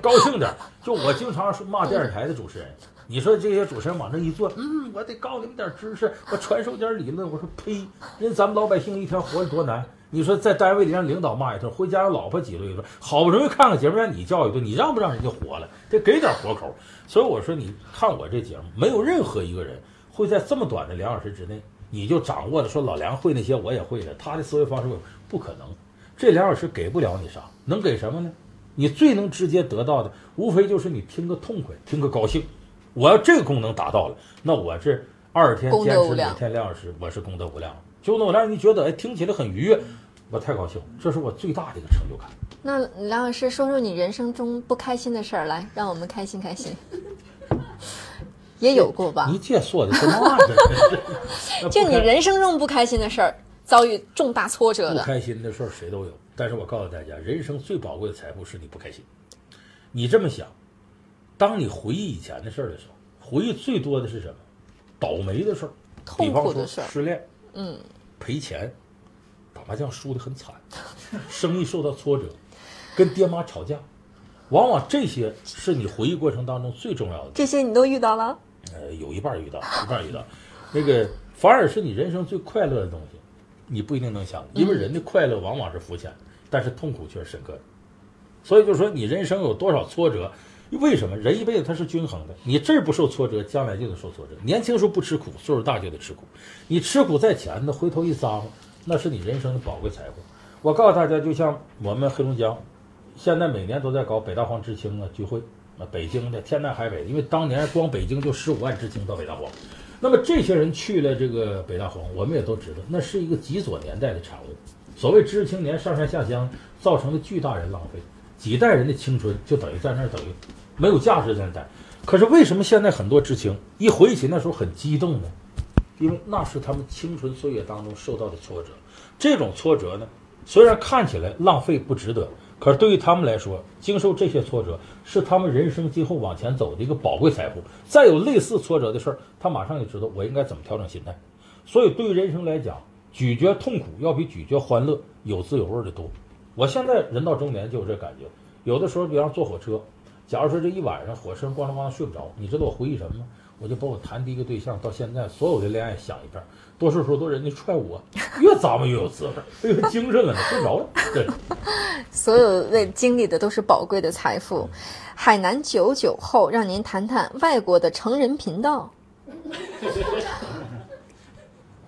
高兴点儿。就我经常说骂电视台的主持人，你说这些主持人往这一坐，嗯，我得告你们点知识，我传授点理论。我说呸，人咱们老百姓一天活着多难。你说在单位里让领导骂一顿，回家让老婆挤兑一顿，好不容易看个节目让你教育顿，你让不让人家活了？得给点活口。所以我说，你看我这节目，没有任何一个人会在这么短的两小时之内，你就掌握了说老梁会那些我也会的，他的思维方式不可能。这两小时给不了你啥，能给什么呢？你最能直接得到的，无非就是你听个痛快，听个高兴。我要这个功能达到了，那我这二十天坚持每天两小时，我是功德无量。就那我让你觉得哎听起来很愉悦，我太高兴，这是我最大的一个成就感。那梁老师说说你人生中不开心的事儿来，让我们开心开心。也有过吧？你这说的是嘛这是？*laughs* 就你人生中不开心的事儿，遭遇重大挫折不的，开心的事儿谁都有，但是我告诉大家，人生最宝贵的财富是你不开心。你这么想，当你回忆以前的事儿的时候，回忆最多的是什么？倒霉的事儿，痛比方说苦的事儿。失恋、嗯，赔钱、打麻将输得很惨、生意受到挫折、跟爹妈吵架，往往这些是你回忆过程当中最重要的。这些你都遇到了。呃，有一半儿遇到，一半儿遇到，那个反而是你人生最快乐的东西，你不一定能想，因为人的快乐往往是肤浅，但是痛苦却是深刻的。所以就是说你人生有多少挫折，为什么人一辈子他是均衡的？你这儿不受挫折，将来就得受挫折。年轻时候不吃苦，岁数大就得吃苦。你吃苦在前头，回头一咂摸，那是你人生的宝贵财富。我告诉大家，就像我们黑龙江，现在每年都在搞北大荒知青啊聚会。啊，北京的天南海北，因为当年光北京就十五万知青到北大荒，那么这些人去了这个北大荒，我们也都知道，那是一个极左年代的产物。所谓知识青年上山下乡，造成了巨大人浪费，几代人的青春就等于在那儿等于没有价值在那待。可是为什么现在很多知青一回忆起那时候很激动呢？因为那是他们青春岁月当中受到的挫折，这种挫折呢，虽然看起来浪费不值得。可是对于他们来说，经受这些挫折是他们人生今后往前走的一个宝贵财富。再有类似挫折的事儿，他马上就知道我应该怎么调整心态。所以对于人生来讲，咀嚼痛苦要比咀嚼欢乐有滋有味的多。我现在人到中年就有这感觉，有的时候，比方坐火车，假如说这一晚上火车咣当咣当睡不着，你知道我回忆什么吗？我就把我谈第一个对象到现在所有的恋爱想一遍，多数时候都人家踹我，越咂巴越有滋味，越精神了，睡着了。对，*laughs* 所有为经历的都是宝贵的财富。海南九九后，让您谈谈外国的成人频道。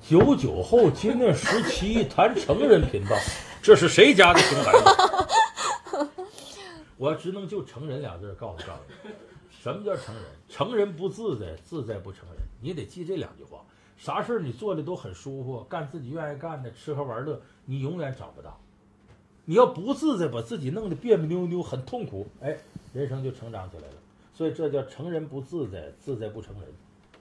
九九后接近十七谈成人频道，*laughs* 这是谁家的熊孩子？*laughs* 我只能就“成人”俩字告诉告诉你，什么叫成人？成人不自在，自在不成人。你得记这两句话。啥事儿你做的都很舒服，干自己愿意干的，吃喝玩乐，你永远长不大。你要不自在，把自己弄得别别扭扭，很痛苦，哎，人生就成长起来了。所以这叫成人不自在，自在不成人。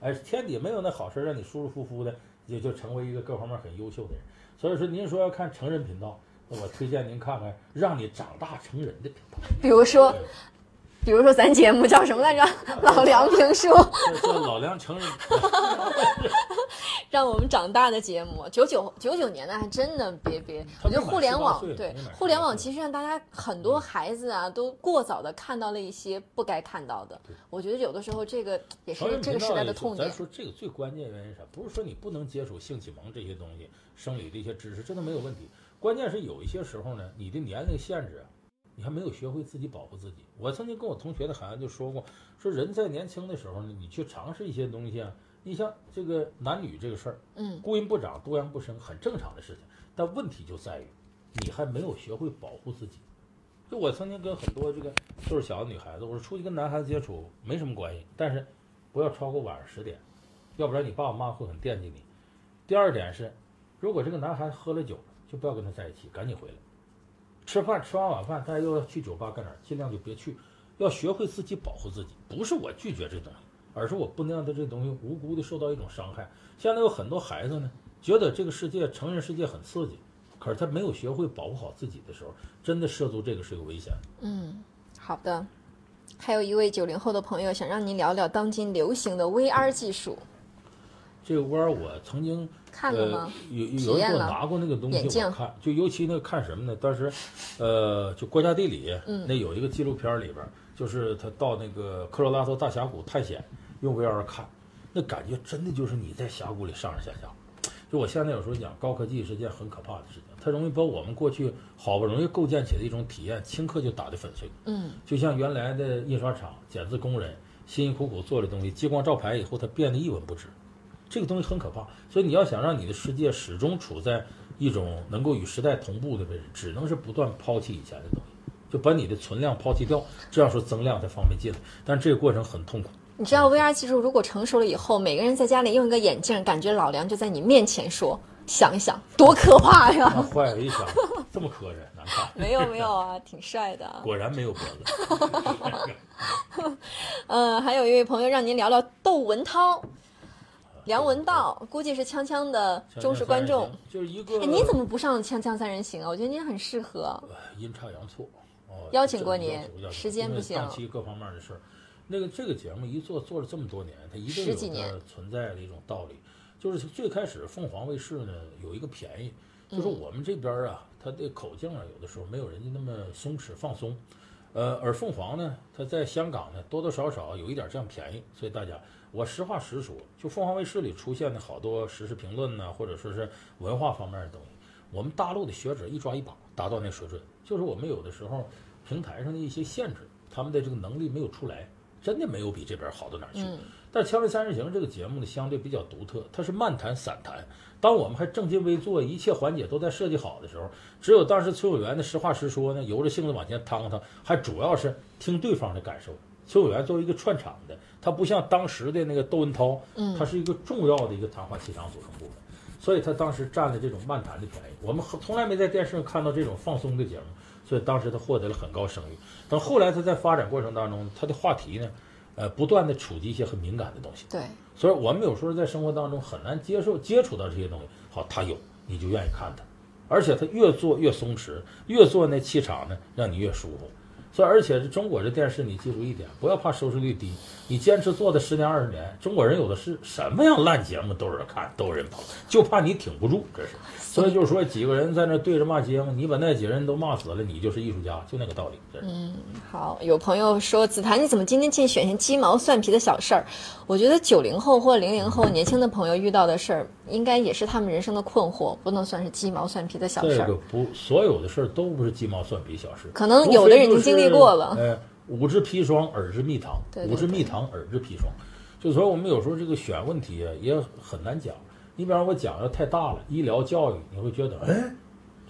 哎，天底没有那好事让你舒舒服服的，也就成为一个各方面很优秀的人。所以说，您说要看成人频道，那我推荐您看看让你长大成人的频道。比如说，比如说咱节目叫什么来着？老梁评书。叫老梁成人。*laughs* 让我们长大的节目，九九九九年的还真的别别，我觉得互联网对互联网其实让大家很多孩子啊都过早的看到了一些不该看到的。我觉得有的时候这个也是这个时代的痛点。咱说这个最关键原因是啥？不是说你不能接触性启蒙这些东西、生理的一些知识，这都没有问题。关键是有一些时候呢，你的年龄限制，你还没有学会自己保护自己。我曾经跟我同学的孩子就说过，说人在年轻的时候呢，你去尝试一些东西啊。你像这个男女这个事儿，嗯，孤阴不长，多阳不生，很正常的事情。但问题就在于，你还没有学会保护自己。就我曾经跟很多这个岁数小的女孩子，我说出去跟男孩子接触没什么关系，但是不要超过晚上十点，要不然你爸爸妈妈会很惦记你。第二点是，如果这个男孩子喝了酒，就不要跟他在一起，赶紧回来。吃饭吃完晚饭，大家又要去酒吧干哪？尽量就别去，要学会自己保护自己。不是我拒绝这东西。而是我不能让他这东西无辜的受到一种伤害。现在有很多孩子呢，觉得这个世界成人世界很刺激，可是他没有学会保护好自己的时候，真的涉足这个是有危险。嗯，好的。还有一位九零后的朋友想让您聊聊当今流行的 VR 技术。这个 VR 我曾经看了吗？有有人给我拿过那个东西，我看。就尤其那个看什么呢？当时，呃，就国家地理那有一个纪录片里边，就是他到那个科罗拉多大峡谷探险。用 VR 看，那感觉真的就是你在峡谷里上上下下。就我现在有时候讲，高科技是件很可怕的事情，它容易把我们过去好不容易构建起的一种体验，顷刻就打得粉碎。嗯，就像原来的印刷厂剪字工人辛辛苦苦做的东西，激光照排以后，它变得一文不值。这个东西很可怕，所以你要想让你的世界始终处在一种能够与时代同步的位置，只能是不断抛弃以前的东西，就把你的存量抛弃掉，这样说增量才方便进来。但这个过程很痛苦。你知道 VR 技术如果成熟了以后，每个人在家里用一个眼镜，感觉老梁就在你面前说，想一想多可怕呀！坏了，一想这么磕碜，难看。没有没有啊，挺帅的。果然没有脖子。嗯，*laughs* 还有一位朋友让您聊聊窦文涛、梁文道，估计是锵锵的忠实观众。就是一个。哎，你怎么不上锵锵三人行啊？我觉得您很适合。阴差阳错，哦，邀请过您，时间不行，档期各方面的事儿。那个这个节目一做做了这么多年，它一定有它存在的一种道理。就是最开始凤凰卫视呢有一个便宜，就是我们这边啊，它的口径啊有的时候没有人家那么松弛放松。呃，而凤凰呢，它在香港呢多多少少有一点这样便宜，所以大家我实话实说，就凤凰卫视里出现的好多时事评论呢，或者说是文化方面的东西，我们大陆的学者一抓一把达到那水准，就是我们有的时候平台上的一些限制，他们的这个能力没有出来。真的没有比这边好到哪儿去。但《锵锵三人行》这个节目呢，相对比较独特，它是漫谈散谈。当我们还正襟危坐，一切环节都在设计好的时候，只有当时崔永元的实话实说呢，由着性子往前趟趟，还主要是听对方的感受。崔永元作为一个串场的，他不像当时的那个窦文涛，他是一个重要的一个谈话气场组成部分，所以他当时占了这种漫谈的便宜。我们从来没在电视上看到这种放松的节目。所以当时他获得了很高声誉，等后来他在发展过程当中，他的话题呢，呃，不断的触及一些很敏感的东西。对，所以我们有时候在生活当中很难接受接触到这些东西。好，他有，你就愿意看他，而且他越做越松弛，越做那气场呢，让你越舒服。所以，而且这中国这电视，你记住一点，不要怕收视率低，你坚持做的十年二十年，中国人有的是什么样烂节目都有人看，都有人捧，就怕你挺不住，这是。所以就是说，几个人在那对着骂街嘛，你把那几个人都骂死了，你就是艺术家，就那个道理。这是。好，有朋友说子檀，你怎么今天竟选些鸡毛蒜皮的小事儿？我觉得九零后或零零后年轻的朋友遇到的事儿，应该也是他们人生的困惑，不能算是鸡毛蒜皮的小事儿。这个不，所有的事儿都不是鸡毛蒜皮小事，可能有的人已经经历过了。哎，五之砒霜，耳之蜜糖；对对吾之蜜糖，耳之砒霜。就说我们有时候这个选问题啊，也很难讲。你比方我讲的太大了，医疗教育，你会觉得，哎，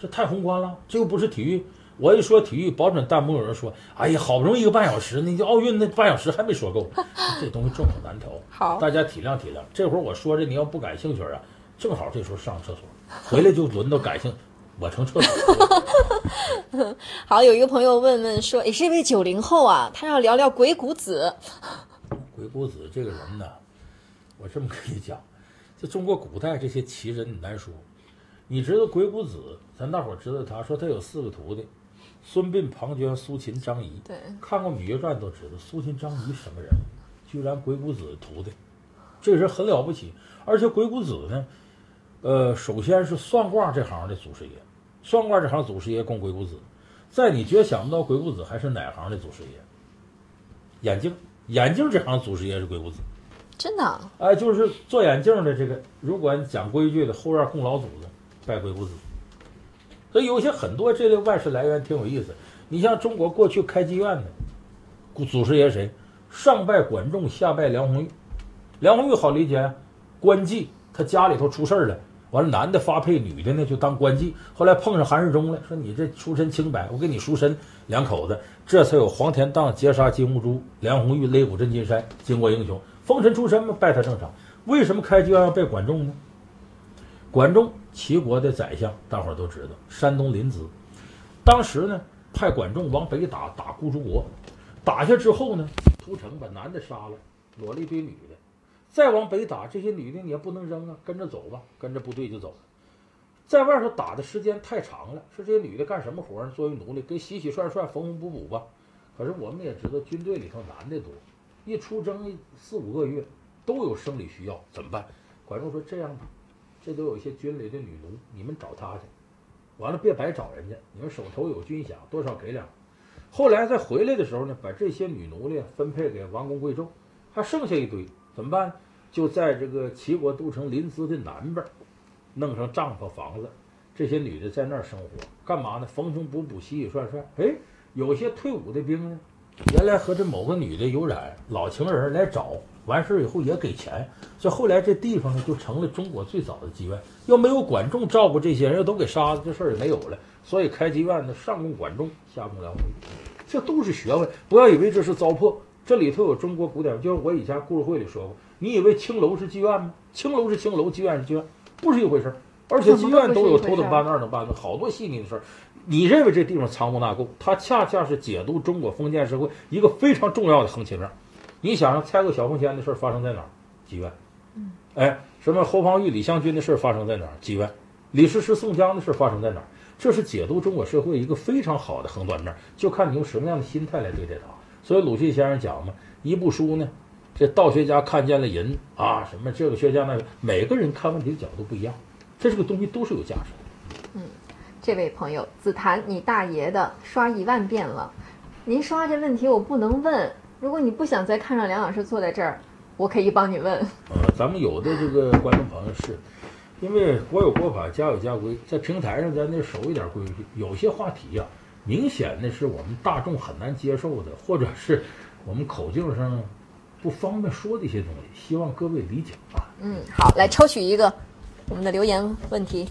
这太宏观了，这又不是体育。我一说体育，保准弹幕有人说，哎呀，好不容易一个半小时，那就奥运那半小时还没说够，*laughs* 这东西众口难调。好大家体谅体谅。这会儿我说这，你要不感兴趣啊，正好这时候上厕所，回来就轮到感兴，我成厕所了。*laughs* 好，有一个朋友问问说，也是一位九零后啊，他要聊聊鬼谷子。鬼谷子这个人呢，我这么跟你讲，这中国古代这些奇人你难说。你知道鬼谷子，咱大伙儿知道他，说他有四个徒弟，孙膑、庞涓、苏秦、张仪。对，看过《芈月传》都知道，苏秦、张仪什么人，居然鬼谷子的徒弟，这个人很了不起。而且鬼谷子呢，呃，首先是算卦这行的祖师爷，算卦这行祖师爷供鬼谷子。在你绝想不到鬼谷子还是哪行的祖师爷？眼镜，眼镜这行祖师爷是鬼谷子。真的啊哎，就是做眼镜的这个，如果你讲规矩的，后院供老祖宗，拜鬼谷子。所以有些很多这类外事来源挺有意思。你像中国过去开妓院的，古祖师爷谁？上拜管仲，下拜梁红玉。梁红玉好理解呀、官妓，他家里头出事儿了，完了男的发配女的呢就当官妓。后来碰上韩世忠了，说你这出身清白，我给你赎身。两口子这才有黄田荡劫杀金兀术，梁红玉擂鼓震金山，巾帼英雄，封神出身嘛，拜他正常。为什么开局要拜管仲呢？管仲齐国的宰相，大伙儿都知道，山东临淄。当时呢，派管仲往北打，打孤竹国，打下之后呢，屠城把男的杀了，裸了一堆女的。再往北打，这些女的你也不能扔啊，跟着走吧，跟着部队就走。在外头打的时间太长了，说这些女的干什么活呢？作为奴隶，给洗洗涮涮、缝缝补补吧。可是我们也知道，军队里头男的多，一出征四五个月，都有生理需要，怎么办？管仲说：“这样吧，这都有一些军里的女奴，你们找她去。完了别白找人家，你们手头有军饷，多少给两。后来再回来的时候呢，把这些女奴隶分配给王公贵胄，还剩下一堆，怎么办？就在这个齐国都城临淄的南边，弄上帐篷房子，这些女的在那儿生活，干嘛呢？缝缝补补，洗洗涮涮。哎，有些退伍的兵呢，原来和这某个女的有染，老情人来找，完事儿以后也给钱，所以后来这地方呢就成了中国最早的妓院。要没有管仲照顾这些人，要都给杀了，这事儿也没有了。所以开妓院呢，上供管仲，下供梁红，这都是学问。不要以为这是糟粕，这里头有中国古典。就是我以前故事会里说过，你以为青楼是妓院吗？青楼是青楼，妓院是妓院，不是一回事儿。而且妓院都有头等班子、二等班的，好多细腻的事儿。你认为这地方藏污纳垢，它恰恰是解读中国封建社会一个非常重要的横切面。你想想，蔡锷小凤仙的事儿发生在哪儿？妓院。哎，什么侯方域、李香君的事儿发生在哪儿？妓院。李师师、宋江的事儿发生在哪儿？这是解读中国社会一个非常好的横断面，就看你用什么样的心态来对待它。所以鲁迅先生讲嘛，一部书呢，这道学家看见了人啊，什么这个学家那个，每个人看问题的角度不一样，这是个东西都是有价值的。嗯这位朋友，紫檀，你大爷的，刷一万遍了。您刷这问题我不能问，如果你不想再看上梁老师坐在这儿，我可以帮你问。呃，咱们有的这个观众朋友是，因为国有国法，家有家规，在平台上咱得守一点规矩。有些话题呀、明显的是我们大众很难接受的，或者是我们口径上不方便说的一些东西，希望各位理解啊。嗯，好，来抽取一个我们的留言问题。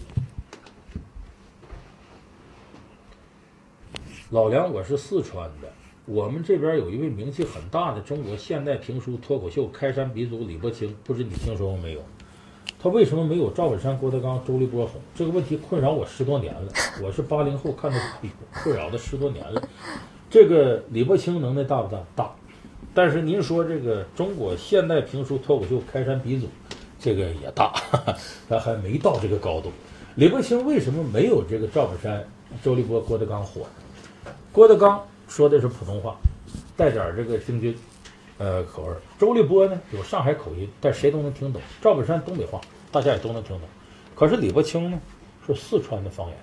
老梁，我是四川的，我们这边有一位名气很大的中国现代评书脱口秀开山鼻祖李伯清，不知你听说过没有？他为什么没有赵本山、郭德纲、周立波红？这个问题困扰我十多年了。我是八零后，看到困扰的十多年了。这个李伯清能耐大不大？大。但是您说这个中国现代评书脱口秀开山鼻祖，这个也大，他还没到这个高度。李伯清为什么没有这个赵本山、周立波、郭德纲火？郭德纲说的是普通话，带点儿这个京剧，呃口味儿。周立波呢有上海口音，但谁都能听懂。赵本山东北话，大家也都能听懂。可是李伯清呢是四川的方言。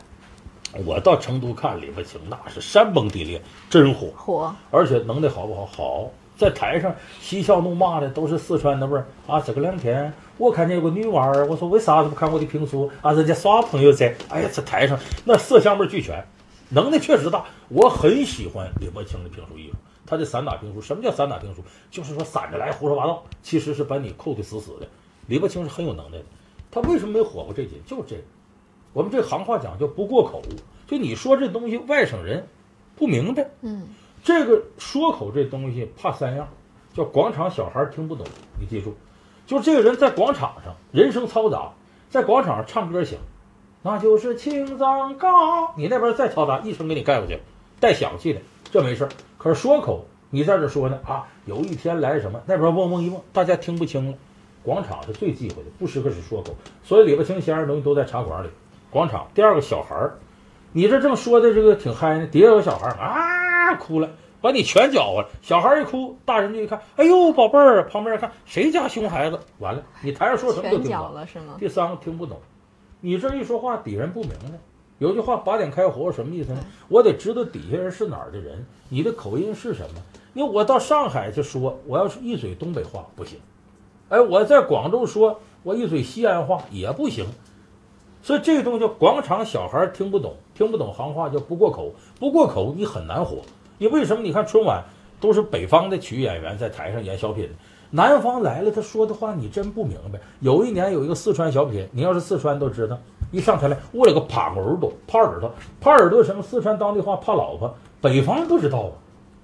我到成都看李伯清，那是山崩地裂，真火。火，而且能耐好不好？好，在台上嬉笑怒骂的都是四川的味儿啊！这个两天我看见有个女娃儿，我说为啥子不看我的评书啊？人家耍朋友在！哎呀，这台上那色香味俱全，能耐确实大。我很喜欢李伯清的评书艺术，他的散打评书。什么叫散打评书？就是说散着来胡说八道，其实是把你扣的死死的。李伯清是很有能耐的，他为什么没火过这节？就是这个。我们这行话讲叫不过口，就你说这东西外省人不明白。嗯，这个说口这东西怕三样，叫广场小孩听不懂。你记住，就这个人在广场上人声嘈杂，在广场上唱歌响，那就是青藏高。你那边再嘈杂，一声给你盖过去，带响气的，这没事可是说口，你在这说呢啊，有一天来什么，那边嗡嗡一嗡，大家听不清了。广场是最忌讳的，不适合使说口。所以李伯清先生东西都在茶馆里。广场第二个小孩儿，你这正说的这个挺嗨呢，底下有小孩儿啊哭了，把你全搅和了。小孩一哭，大人就一看，哎呦宝贝儿，旁边看谁家熊孩子？完了，你台上说什么都听不懂了是吗？第三个听不懂，你这一说话底下人不明白。有句话八点开火什么意思呢？我得知道底下人是哪儿的人，你的口音是什么？因为我到上海去说，我要是一嘴东北话不行，哎，我在广州说，我一嘴西安话也不行。所以这个东西叫广场小孩听不懂，听不懂行话叫不过口，不过口你很难火。你为什么？你看春晚都是北方的曲艺演员在台上演小品，南方来了他说的话你真不明白。有一年有一个四川小品，你要是四川都知道，一上台来我了个耙耳朵，耙耳朵，耙耳朵什么？四川当地话怕老婆，北方人不知道啊。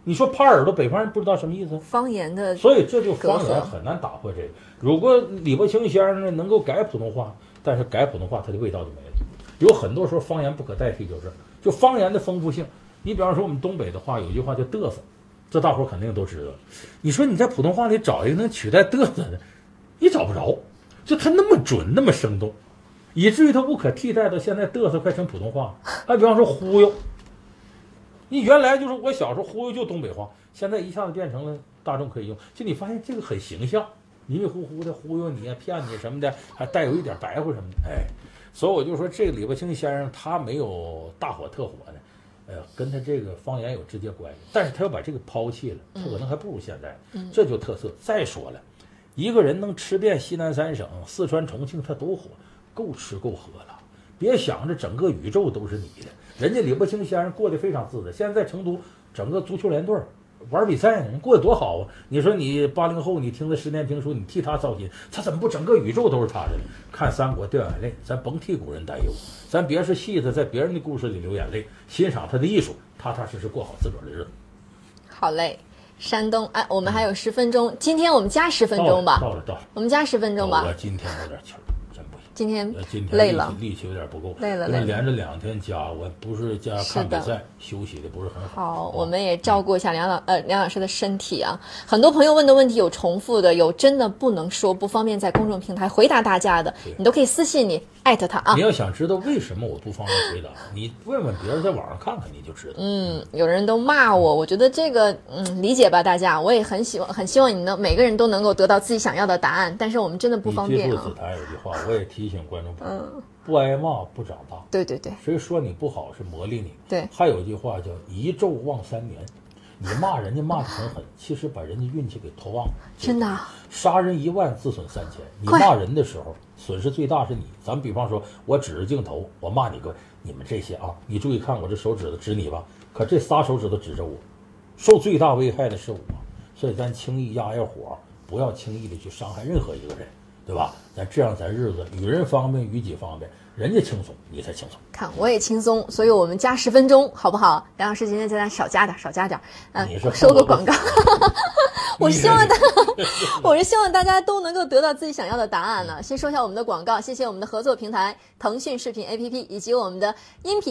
你说耙耳朵，北方人不知道什么意思？方言的，所以这就方言很难打破这个。如果李伯清先生呢能够改普通话。但是改普通话，它的味道就没了。有很多时候方言不可代替，就是就方言的丰富性。你比方说我们东北的话，有一句话叫嘚瑟，这大伙肯定都知道。你说你在普通话里找一个能取代嘚瑟的，你找不着。就他那么准，那么生动，以至于他无可替代。到现在嘚瑟快成普通话了。还比方说忽悠，你原来就是我小时候忽悠就东北话，现在一下子变成了大众可以用。就你发现这个很形象。迷迷糊糊的忽悠你、骗你什么的，还带有一点白话什么的，哎，所以我就说这个李伯清先生他没有大火特火的，呃，跟他这个方言有直接关系。但是他要把这个抛弃了，他可能还不如现在，这就特色。再说了，一个人能吃遍西南三省、四川、重庆，他都火，够吃够喝了。别想着整个宇宙都是你的，人家李伯清先生过得非常自在。现在成都整个足球联队。玩比赛呢，你过得多好啊！你说你八零后，你听的十年评书，你替他操心，他怎么不整个宇宙都是他的？看三国掉眼泪，咱甭替古人担忧，咱别是戏子在别人的故事里流眼泪，欣赏他的艺术，踏踏实实过好自个儿的日子。好嘞，山东，哎，我们还有十分钟，今天我们加十分钟吧。到了，到了，我们加十分钟吧。我今天有点气儿。今天今天累了，力气有点不够，累了，因为连着两天加，我不是加看比赛，休息的不是很好。好，我们也照顾一下梁老呃梁老师的身体啊。很多朋友问的问题有重复的，有真的不能说，不方便在公众平台回答大家的，你都可以私信你艾特他啊。你要想知道为什么我不方便回答，你问问别人，在网上看看你就知道。嗯，有人都骂我，我觉得这个嗯理解吧，大家，我也很希望很希望你能每个人都能够得到自己想要的答案，但是我们真的不方便啊。记住子台有句话，我也提醒观众朋友。不挨骂不长大，对对对。谁说你不好是磨砺你？对。还有一句话叫“一纣望三年”，你骂人家骂的很狠，*laughs* 其实把人家运气给拖忘了。真的。杀人一万，自损三千。你骂人的时候，损失最大是你。咱比方说，我指着镜头，我骂你个，你们这些啊，你注意看我这手指头指你吧，可这仨手指头指着我，受最大危害的是我，所以咱轻易压压火，不要轻易的去伤害任何一个人。对吧？咱这样，咱日子与人方便，与己方便，人家轻松，你才轻松。看我也轻松，所以我们加十分钟，好不好？梁老师今天咱少加点，少加点。嗯，收个广告。*laughs* 我希望大，*laughs* 我是希望大家都能够得到自己想要的答案呢。先说一下我们的广告，谢谢我们的合作平台腾讯视频 APP 以及我们的音频。